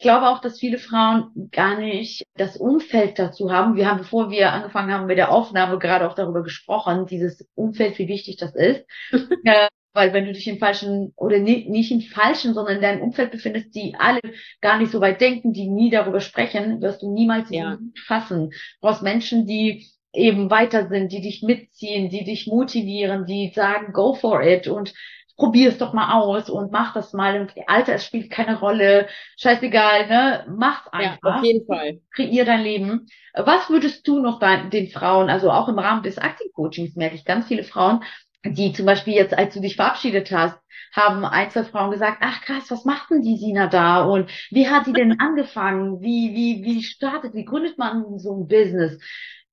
glaube auch, dass viele Frauen gar nicht das Umfeld dazu haben. Wir haben, bevor wir angefangen haben mit der Aufnahme, gerade auch darüber gesprochen, dieses Umfeld, wie wichtig das ist. äh, weil wenn du dich im falschen, oder ni- nicht im falschen, sondern in deinem Umfeld befindest, die alle gar nicht so weit denken, die nie darüber sprechen, wirst du niemals Ja. fassen. Du brauchst Menschen, die eben weiter sind, die dich mitziehen, die dich motivieren, die sagen, go for it und probier es doch mal aus und mach das mal. Und Alter, es spielt keine Rolle. Scheißegal, ne? Mach's Ja, einfach. auf jeden Fall. Kreier dein Leben. Was würdest du noch den Frauen, also auch im Rahmen des Aktiv-Coachings merke ich ganz viele Frauen, die zum Beispiel jetzt, als du dich verabschiedet hast, haben ein, zwei Frauen gesagt, ach krass, was macht denn die Sina da? Und wie hat die denn angefangen? Wie, wie, wie startet, wie gründet man so ein Business?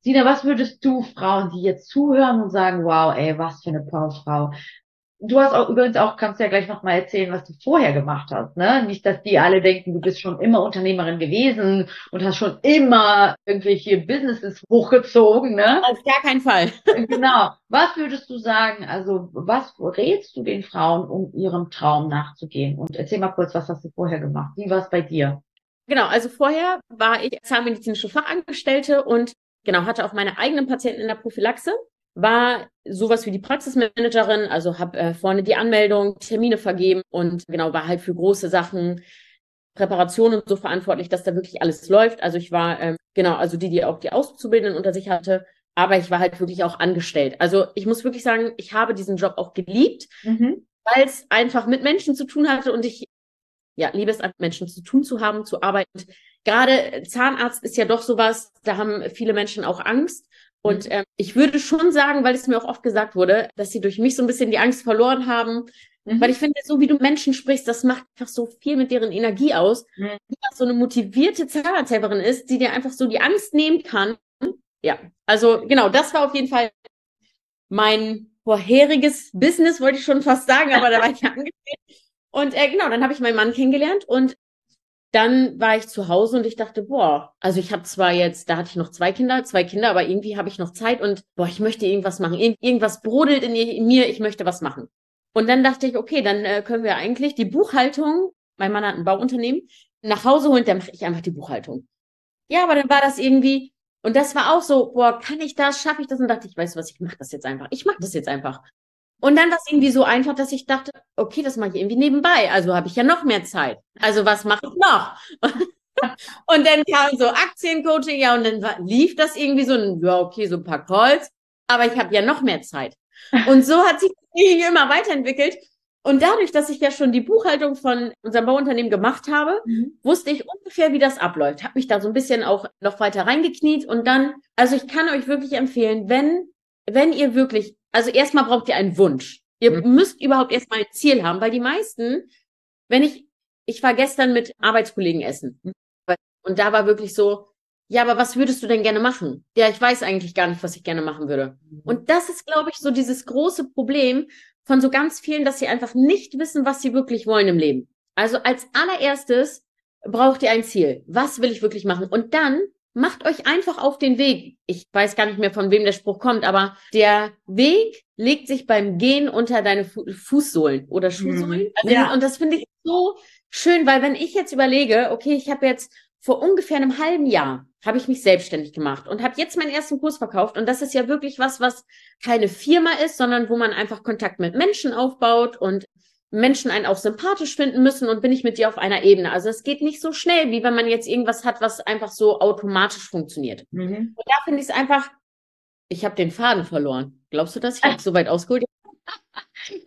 Sina, was würdest du Frauen, die jetzt zuhören und sagen, wow, ey, was für eine Powerfrau. Du hast auch übrigens auch, kannst ja gleich nochmal erzählen, was du vorher gemacht hast, ne? Nicht, dass die alle denken, du bist schon immer Unternehmerin gewesen und hast schon immer irgendwelche Businesses hochgezogen, ne? Auf gar keinen Fall. Genau. Was würdest du sagen? Also, was rätst du den Frauen, um ihrem Traum nachzugehen? Und erzähl mal kurz, was hast du vorher gemacht? Wie war es bei dir? Genau, also vorher war ich zahnmedizinische Fachangestellte und genau hatte auch meine eigenen Patienten in der Prophylaxe, war sowas wie die Praxismanagerin, also habe äh, vorne die Anmeldung, Termine vergeben und genau war halt für große Sachen, Präparationen und so verantwortlich, dass da wirklich alles läuft. Also ich war ähm, genau, also die, die auch die Auszubildenden unter sich hatte, aber ich war halt wirklich auch angestellt. Also ich muss wirklich sagen, ich habe diesen Job auch geliebt, Mhm. weil es einfach mit Menschen zu tun hatte und ich ja, liebe es, mit Menschen zu tun zu haben, zu arbeiten. Gerade Zahnarzt ist ja doch sowas, da haben viele Menschen auch Angst. Und Mhm. ähm, ich würde schon sagen, weil es mir auch oft gesagt wurde, dass sie durch mich so ein bisschen die Angst verloren haben. Mhm. Weil ich finde, so wie du Menschen sprichst, das macht einfach so viel mit deren Energie aus. Mhm. Wie das so eine motivierte Zahnarzthelferin ist, die dir einfach so die Angst nehmen kann. Ja, also genau, das war auf jeden Fall mein vorheriges Business, wollte ich schon fast sagen, aber da war ich ja angestellt. Und äh, genau, dann habe ich meinen Mann kennengelernt und dann war ich zu Hause und ich dachte, boah, also ich habe zwar jetzt, da hatte ich noch zwei Kinder, zwei Kinder, aber irgendwie habe ich noch Zeit und boah, ich möchte irgendwas machen. Irgend, irgendwas brodelt in, in mir, ich möchte was machen. Und dann dachte ich, okay, dann äh, können wir eigentlich die Buchhaltung, mein Mann hat ein Bauunternehmen, nach Hause holen, dann mache ich einfach die Buchhaltung. Ja, aber dann war das irgendwie, und das war auch so, boah, kann ich das, schaffe ich das? Und dachte ich, weißt du was, ich mache das jetzt einfach. Ich mache das jetzt einfach. Und dann war es irgendwie so einfach, dass ich dachte, okay, das mache ich irgendwie nebenbei. Also habe ich ja noch mehr Zeit. Also was mache ich noch? und dann kam so Aktiencoaching, ja, und dann war, lief das irgendwie so, ja, okay, so ein paar Calls, aber ich habe ja noch mehr Zeit. Und so hat sich das immer weiterentwickelt. Und dadurch, dass ich ja schon die Buchhaltung von unserem Bauunternehmen gemacht habe, mhm. wusste ich ungefähr, wie das abläuft. Habe mich da so ein bisschen auch noch weiter reingekniet und dann, also ich kann euch wirklich empfehlen, wenn, wenn ihr wirklich, also erstmal braucht ihr einen Wunsch. Ihr mhm. müsst überhaupt erstmal ein Ziel haben, weil die meisten, wenn ich, ich war gestern mit Arbeitskollegen essen und da war wirklich so, ja, aber was würdest du denn gerne machen? Ja, ich weiß eigentlich gar nicht, was ich gerne machen würde. Mhm. Und das ist, glaube ich, so dieses große Problem, von so ganz vielen, dass sie einfach nicht wissen, was sie wirklich wollen im Leben. Also als allererstes braucht ihr ein Ziel. Was will ich wirklich machen? Und dann macht euch einfach auf den Weg. Ich weiß gar nicht mehr, von wem der Spruch kommt, aber der Weg legt sich beim Gehen unter deine Fu Fußsohlen oder Schuhsohlen. Mhm. Also, ja. Und das finde ich so schön, weil wenn ich jetzt überlege, okay, ich habe jetzt vor ungefähr einem halben Jahr habe ich mich selbstständig gemacht und habe jetzt meinen ersten Kurs verkauft. Und das ist ja wirklich was, was keine Firma ist, sondern wo man einfach Kontakt mit Menschen aufbaut und Menschen einen auch sympathisch finden müssen und bin ich mit dir auf einer Ebene. Also es geht nicht so schnell, wie wenn man jetzt irgendwas hat, was einfach so automatisch funktioniert. Mhm. Und da finde ich es einfach, ich habe den Faden verloren. Glaubst du das? Ich habe so weit ausgeholt.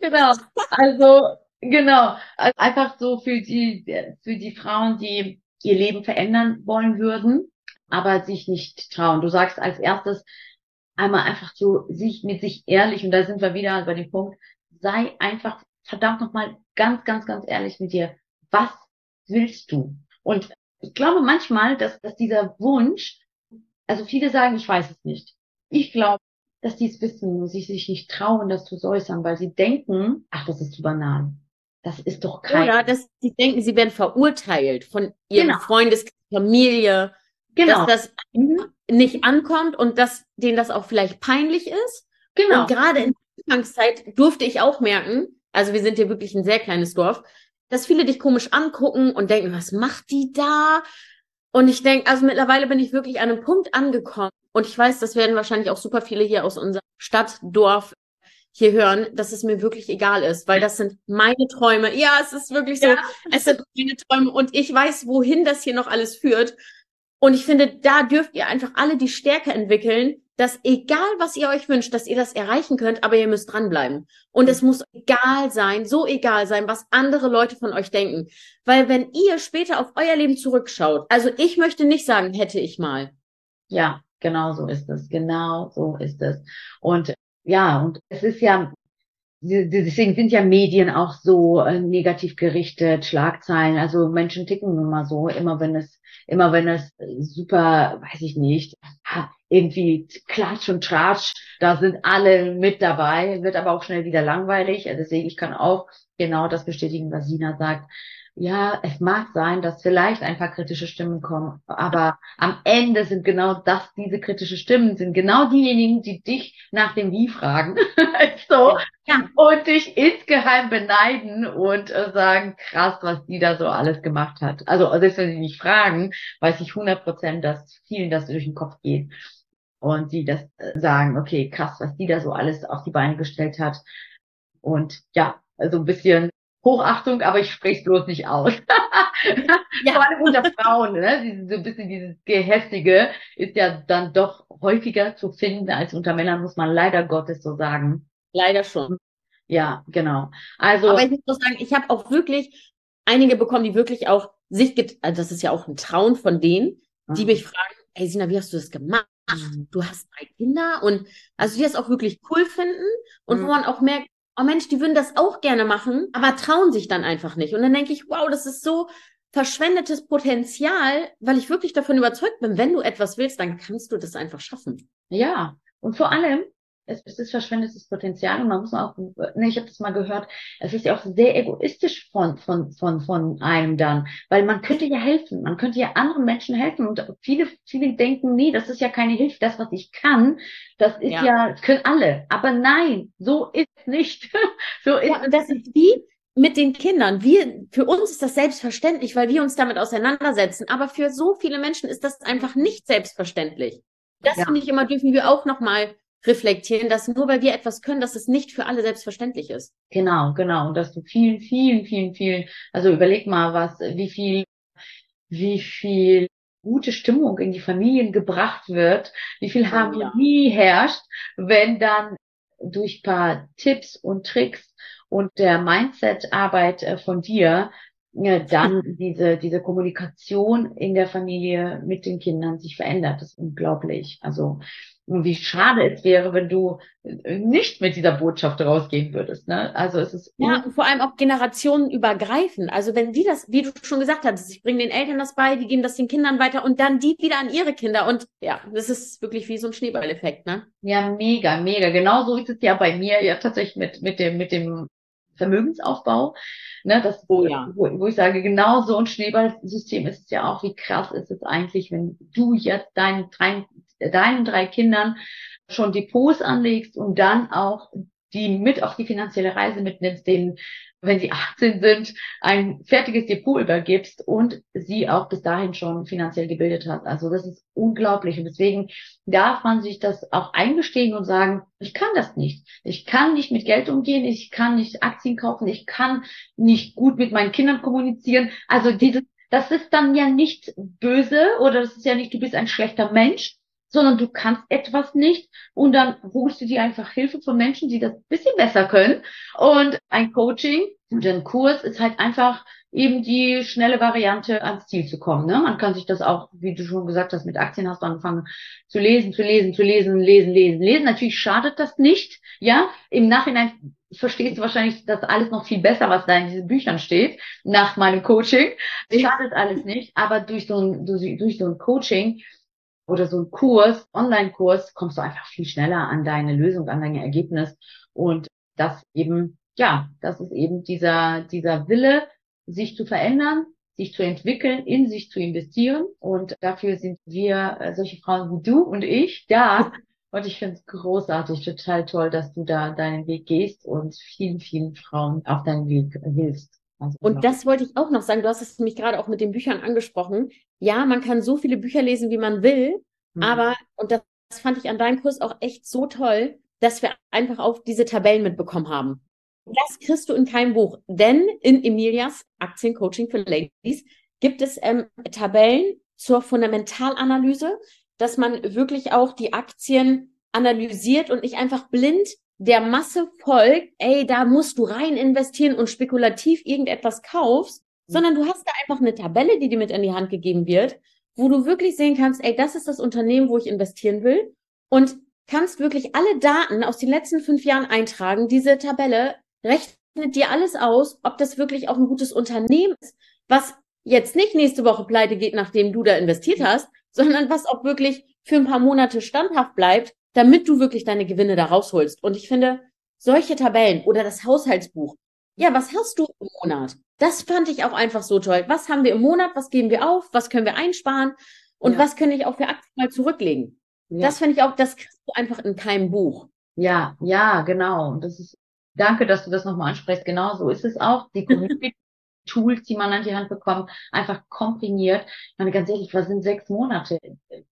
genau. Also genau. Also einfach so für die für die Frauen, die ihr Leben verändern wollen würden, aber sich nicht trauen. Du sagst als erstes einmal einfach so sich mit sich ehrlich und da sind wir wieder bei dem Punkt, sei einfach verdammt nochmal ganz, ganz, ganz ehrlich mit dir. Was willst du? Und ich glaube manchmal, dass, dass dieser Wunsch, also viele sagen, ich weiß es nicht. Ich glaube, dass die es wissen und sich, sich nicht trauen, das zu äußern, weil sie denken, ach, das ist zu banal. Das ist doch kein. Oder dass sie denken, sie werden verurteilt von ihrem genau. Freundes, Familie. Genau. Dass das mhm. nicht ankommt und dass denen das auch vielleicht peinlich ist. Genau. Und gerade in der Anfangszeit durfte ich auch merken, also wir sind hier wirklich ein sehr kleines Dorf, dass viele dich komisch angucken und denken, was macht die da? Und ich denke, also mittlerweile bin ich wirklich an einem Punkt angekommen. Und ich weiß, das werden wahrscheinlich auch super viele hier aus unserer Stadt, Dorf hier hören, dass es mir wirklich egal ist, weil das sind meine Träume. Ja, es ist wirklich so, ja. es sind meine Träume und ich weiß, wohin das hier noch alles führt. Und ich finde, da dürft ihr einfach alle die Stärke entwickeln, dass egal was ihr euch wünscht, dass ihr das erreichen könnt, aber ihr müsst dranbleiben. Und es muss egal sein, so egal sein, was andere Leute von euch denken. Weil wenn ihr später auf euer Leben zurückschaut, also ich möchte nicht sagen, hätte ich mal. Ja, genau so ist es. Genau so ist es. Und ja, und es ist ja, deswegen sind ja Medien auch so äh, negativ gerichtet, Schlagzeilen. Also Menschen ticken nun mal so, immer wenn es, immer wenn es super, weiß ich nicht, irgendwie Klatsch und Tratsch, da sind alle mit dabei, wird aber auch schnell wieder langweilig. Deswegen, ich kann auch genau das bestätigen, was Sina sagt ja, es mag sein, dass vielleicht ein paar kritische Stimmen kommen, aber am Ende sind genau das, diese kritische Stimmen, sind genau diejenigen, die dich nach dem Wie fragen. so. Ja. Und dich insgeheim beneiden und äh, sagen, krass, was die da so alles gemacht hat. Also, selbst wenn sie nicht fragen, weiß ich 100 Prozent, dass vielen das durch den Kopf geht. Und die das äh, sagen, okay, krass, was die da so alles auf die Beine gestellt hat. Und ja, also ein bisschen Hochachtung, aber ich spreche es bloß nicht aus. ja. Vor allem unter Frauen, ne? so ein bisschen dieses Gehässige ist ja dann doch häufiger zu finden als unter Männern, muss man leider Gottes so sagen. Leider schon. Ja, genau. Also. Aber ich muss sagen, ich habe auch wirklich einige bekommen, die wirklich auch sich, get also das ist ja auch ein Traum von denen, die mhm. mich fragen, hey Sina, wie hast du das gemacht? Mhm. Du hast drei Kinder und also die das auch wirklich cool finden und mhm. wo man auch merkt, oh Mensch, die würden das auch gerne machen, aber trauen sich dann einfach nicht. Und dann denke ich, wow, das ist so verschwendetes Potenzial, weil ich wirklich davon überzeugt bin, wenn du etwas willst, dann kannst du das einfach schaffen. Ja, und vor allem, es, es ist verschwendetes Potenzial und man muss auch, ne, ich habe das mal gehört, es ist ja auch sehr egoistisch von, von, von, von einem dann, weil man könnte ja helfen, man könnte ja anderen Menschen helfen und viele, viele denken, nee, das ist ja keine Hilfe, das, was ich kann, das ist ja, ja können alle, aber nein, so ist nicht. so ist ja, und das ist wie, mit den Kindern. Wir, für uns ist das selbstverständlich, weil wir uns damit auseinandersetzen. Aber für so viele Menschen ist das einfach nicht selbstverständlich. Das ja. finde ich immer, dürfen wir auch nochmal reflektieren, dass nur weil wir etwas können, dass es nicht für alle selbstverständlich ist. Genau, genau. Und dass du vielen, vielen, vielen, vielen, also überleg mal, was, wie viel, wie viel gute Stimmung in die Familien gebracht wird, wie viel Harmonie ja. herrscht, wenn dann durch paar Tipps und Tricks und der Mindset-Arbeit äh, von dir ja, dann diese, diese Kommunikation in der Familie mit den Kindern sich verändert. Das ist unglaublich. Also wie schade es wäre, wenn du nicht mit dieser Botschaft rausgehen würdest. Ne? Also es ist ja und vor allem auch generationenübergreifend. Also wenn die das, wie du schon gesagt hast, ich bringe den Eltern das bei, die geben das den Kindern weiter und dann die wieder an ihre Kinder und ja, das ist wirklich wie so ein Schneeballeffekt, ne? Ja, mega, mega. Genauso ist es ja bei mir ja tatsächlich mit mit dem mit dem Vermögensaufbau. Ne, das, oh, ja. wo, wo ich sage, genau so ein Schneeballsystem ist es ja auch, wie krass ist es eigentlich, wenn du jetzt deinen deinen drei Kindern schon Depots anlegst und dann auch die mit auf die finanzielle Reise mitnimmst, denen wenn sie 18 sind, ein fertiges Depot übergibst und sie auch bis dahin schon finanziell gebildet hast. Also das ist unglaublich. Und deswegen darf man sich das auch eingestehen und sagen, ich kann das nicht. Ich kann nicht mit Geld umgehen, ich kann nicht Aktien kaufen, ich kann nicht gut mit meinen Kindern kommunizieren. Also dieses, das ist dann ja nicht böse oder das ist ja nicht, du bist ein schlechter Mensch, sondern du kannst etwas nicht und dann holst du dir einfach Hilfe von Menschen, die das bisschen besser können. Und ein Coaching und ein Kurs ist halt einfach eben die schnelle Variante ans Ziel zu kommen. Ne? Man kann sich das auch, wie du schon gesagt hast, mit Aktien hast du angefangen zu lesen, zu lesen, zu lesen, lesen, lesen, lesen. Natürlich schadet das nicht. Ja, im Nachhinein verstehst du wahrscheinlich das alles noch viel besser, was da in diesen Büchern steht, nach meinem Coaching. Schadet alles nicht, aber durch so ein, durch, durch so ein Coaching oder so ein Kurs, Online-Kurs, kommst du einfach viel schneller an deine Lösung, an dein Ergebnis. Und das eben, ja, das ist eben dieser, dieser Wille, sich zu verändern, sich zu entwickeln, in sich zu investieren. Und dafür sind wir, äh, solche Frauen wie du und ich, da. Und ich finde es großartig, total toll, dass du da deinen Weg gehst und vielen, vielen Frauen auf deinen Weg hilfst. Also und das wollte ich auch noch sagen. Du hast es nämlich gerade auch mit den Büchern angesprochen. Ja, man kann so viele Bücher lesen, wie man will. Mhm. Aber, und das, das fand ich an deinem Kurs auch echt so toll, dass wir einfach auch diese Tabellen mitbekommen haben. Das kriegst du in keinem Buch. Denn in Emilias Aktiencoaching für Ladies gibt es ähm, Tabellen zur Fundamentalanalyse, dass man wirklich auch die Aktien analysiert und nicht einfach blind der Masse folgt, ey, da musst du rein investieren und spekulativ irgendetwas kaufst, mhm. sondern du hast da einfach eine Tabelle, die dir mit in die Hand gegeben wird, wo du wirklich sehen kannst, ey, das ist das Unternehmen, wo ich investieren will und kannst wirklich alle Daten aus den letzten fünf Jahren eintragen. Diese Tabelle rechnet dir alles aus, ob das wirklich auch ein gutes Unternehmen ist, was jetzt nicht nächste Woche pleite geht, nachdem du da investiert hast, sondern was auch wirklich für ein paar Monate standhaft bleibt, damit du wirklich deine Gewinne da rausholst. Und ich finde, solche Tabellen oder das Haushaltsbuch, ja, was hast du im Monat? Das fand ich auch einfach so toll. Was haben wir im Monat? Was geben wir auf? Was können wir einsparen? Und ja. was kann ich auch für Aktien mal zurücklegen? Ja. Das finde ich auch, das kriegst du einfach in keinem Buch. Ja, ja, genau. Und das ist, danke, dass du das nochmal ansprichst. Genau so ist es auch. Die Community Tools, die man an die Hand bekommt, einfach komprimiert. Ich meine, ganz ehrlich, was sind sechs Monate?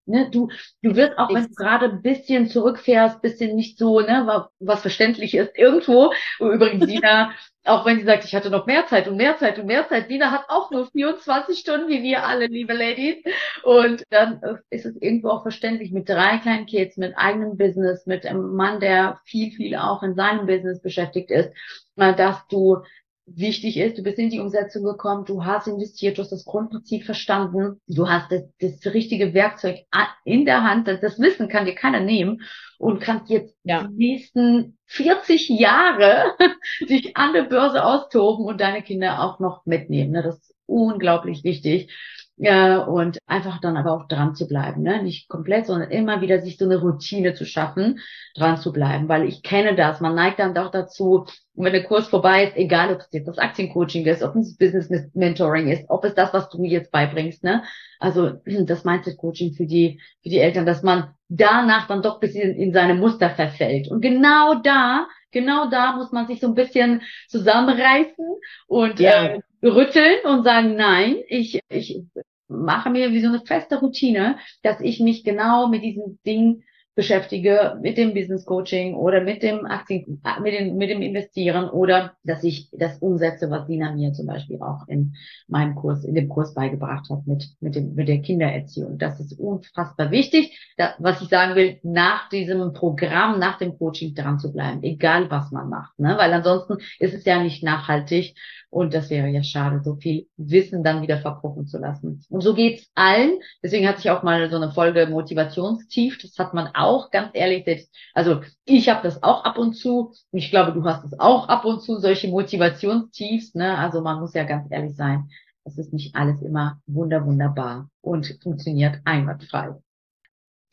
Ne? Du, du wirst auch, wenn du gerade ein bisschen zurückfährst, bisschen nicht so, ne, was verständlich ist, irgendwo, übrigens Dina, auch wenn sie sagt, ich hatte noch mehr Zeit und mehr Zeit und mehr Zeit, Dina hat auch nur 24 Stunden, wie wir alle, liebe Ladies. Und dann ist es irgendwo auch verständlich mit drei kleinen Kids, mit eigenem Business, mit einem Mann, der viel, viel auch in seinem Business beschäftigt ist, dass du wichtig ist, du bist in die Umsetzung gekommen, du hast investiert, du hast das Grundprinzip verstanden, du hast das, das richtige Werkzeug in der Hand, das, das Wissen kann dir keiner nehmen und kannst jetzt ja. die nächsten 40 Jahre dich an der Börse austoben und deine Kinder auch noch mitnehmen. Ne? Das ist unglaublich wichtig. Ja, und einfach dann aber auch dran zu bleiben, ne? Nicht komplett, sondern immer wieder sich so eine Routine zu schaffen, dran zu bleiben, weil ich kenne das. Man neigt dann doch dazu, wenn der Kurs vorbei ist, egal ob es jetzt das Aktiencoaching ist, ob es Business Mentoring ist, ob es das, was du jetzt beibringst, ne? Also das Mindset Coaching für die für die Eltern, dass man danach dann doch bisschen in seine Muster verfällt. Und genau da genau da muss man sich so ein bisschen zusammenreißen und ja. äh, rütteln und sagen, nein, ich, ich mache mir wie so eine feste Routine, dass ich mich genau mit diesem Ding beschäftige mit dem Business Coaching oder mit dem Aktien, mit dem, mit dem Investieren oder dass ich das umsetze, was Dina mir zum Beispiel auch in meinem Kurs, in dem Kurs beigebracht hat mit, mit dem, mit der Kindererziehung. Das ist unfassbar wichtig. Da, was ich sagen will, nach diesem Programm, nach dem Coaching dran zu bleiben, egal was man macht, ne? Weil ansonsten ist es ja nicht nachhaltig und das wäre ja schade, so viel Wissen dann wieder verpuffen zu lassen. Und so geht's allen. Deswegen hatte ich auch mal so eine Folge Motivationstief. Das hat man auch, ganz ehrlich, selbst, also ich habe das auch ab und zu. Und ich glaube, du hast es auch ab und zu, solche Motivationstiefs. Ne? Also man muss ja ganz ehrlich sein. Es ist nicht alles immer wunder, wunderbar und funktioniert einwandfrei.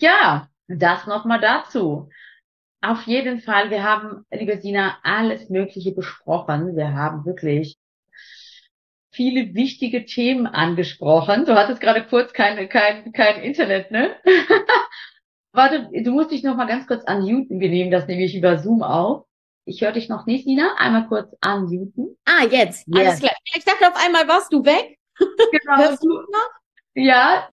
Ja, das nochmal dazu. Auf jeden Fall, wir haben, liebe Sina, alles Mögliche besprochen. Wir haben wirklich viele wichtige Themen angesprochen. Du hattest gerade kurz kein, kein, kein Internet, ne? Warte, du musst dich noch mal ganz kurz unmuten. Wir nehmen das nämlich über Zoom auf. Ich höre dich noch nicht, Nina. Einmal kurz unmuten. Ah, jetzt. Yes. Alles klar. Ich dachte auf einmal, warst du weg? Genau. Hörst du noch? Ja,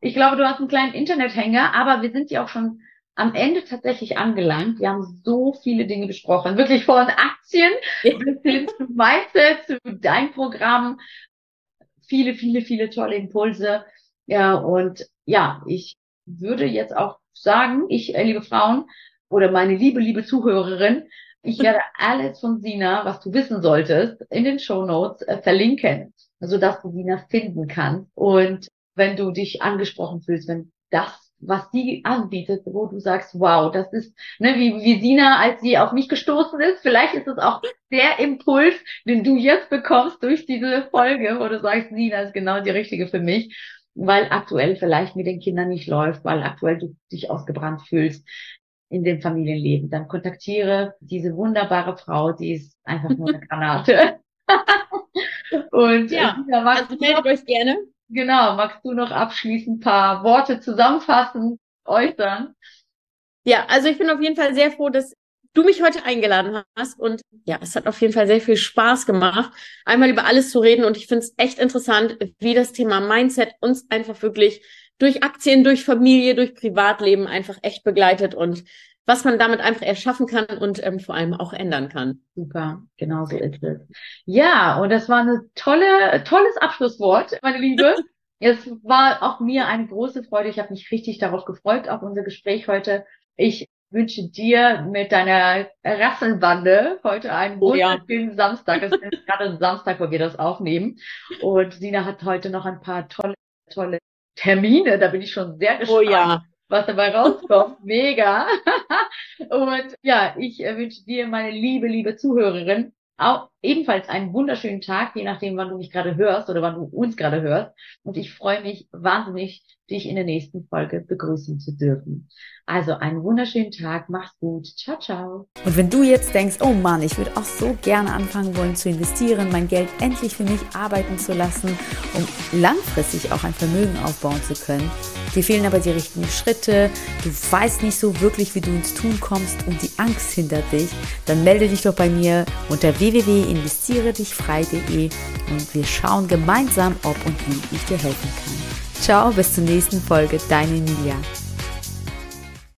ich glaube, du hast einen kleinen Internethänger, aber wir sind ja auch schon am Ende tatsächlich angelangt. Wir haben so viele Dinge besprochen, wirklich von Aktien bis hin zu Mindset, zu dein Programm. Viele, viele, viele tolle Impulse. Ja, und ja, ich würde jetzt auch sagen, ich, äh, liebe Frauen oder meine liebe, liebe Zuhörerin, ich werde alles von Sina, was du wissen solltest, in den Show Notes äh, verlinken, sodass du Sina finden kannst. Und wenn du dich angesprochen fühlst, wenn das was sie anbietet, wo du sagst, wow, das ist, ne, wie, wie Sina, als sie auf mich gestoßen ist, vielleicht ist es auch der Impuls, den du jetzt bekommst durch diese Folge, wo du sagst, Sina ist genau die richtige für mich, weil aktuell vielleicht mit den Kindern nicht läuft, weil aktuell du dich ausgebrannt fühlst in dem Familienleben. Dann kontaktiere diese wunderbare Frau, die ist einfach nur eine Granate. Und ja, Sina, also meldet euch gerne. Genau, magst du noch abschließend ein paar Worte zusammenfassen, äußern? Ja, also ich bin auf jeden Fall sehr froh, dass du mich heute eingeladen hast und ja, es hat auf jeden Fall sehr viel Spaß gemacht, einmal über alles zu reden und ich finde es echt interessant, wie das Thema Mindset uns einfach wirklich durch Aktien, durch Familie, durch Privatleben einfach echt begleitet und was man damit einfach erschaffen kann und ähm, vor allem auch ändern kann. Super, genau so ist es. Ja, und das war ein tolle, tolles Abschlusswort, meine Liebe. Es war auch mir eine große Freude. Ich habe mich richtig darauf gefreut, auf unser Gespräch heute. Ich wünsche dir mit deiner Rasselbande heute einen oh, wunderschönen ja. Samstag. Es ist gerade Samstag, wo wir das aufnehmen. Und Sina hat heute noch ein paar tolle, tolle Termine. Da bin ich schon sehr gespannt. Oh ja was dabei rauskommt. Mega. Und ja, ich äh, wünsche dir, meine liebe, liebe Zuhörerin, auch ebenfalls einen wunderschönen Tag, je nachdem, wann du mich gerade hörst oder wann du uns gerade hörst. Und ich freue mich wahnsinnig, dich in der nächsten Folge begrüßen zu dürfen. Also einen wunderschönen Tag, mach's gut, ciao, ciao. Und wenn du jetzt denkst, oh Mann, ich würde auch so gerne anfangen wollen zu investieren, mein Geld endlich für mich arbeiten zu lassen, um langfristig auch ein Vermögen aufbauen zu können, dir fehlen aber die richtigen Schritte, du weißt nicht so wirklich, wie du ins Tun kommst und die Angst hindert dich, dann melde dich doch bei mir unter www.investieredichfrei.de und wir schauen gemeinsam, ob und wie ich dir helfen kann. Ciao, bis zur nächsten Folge, deine Emilia.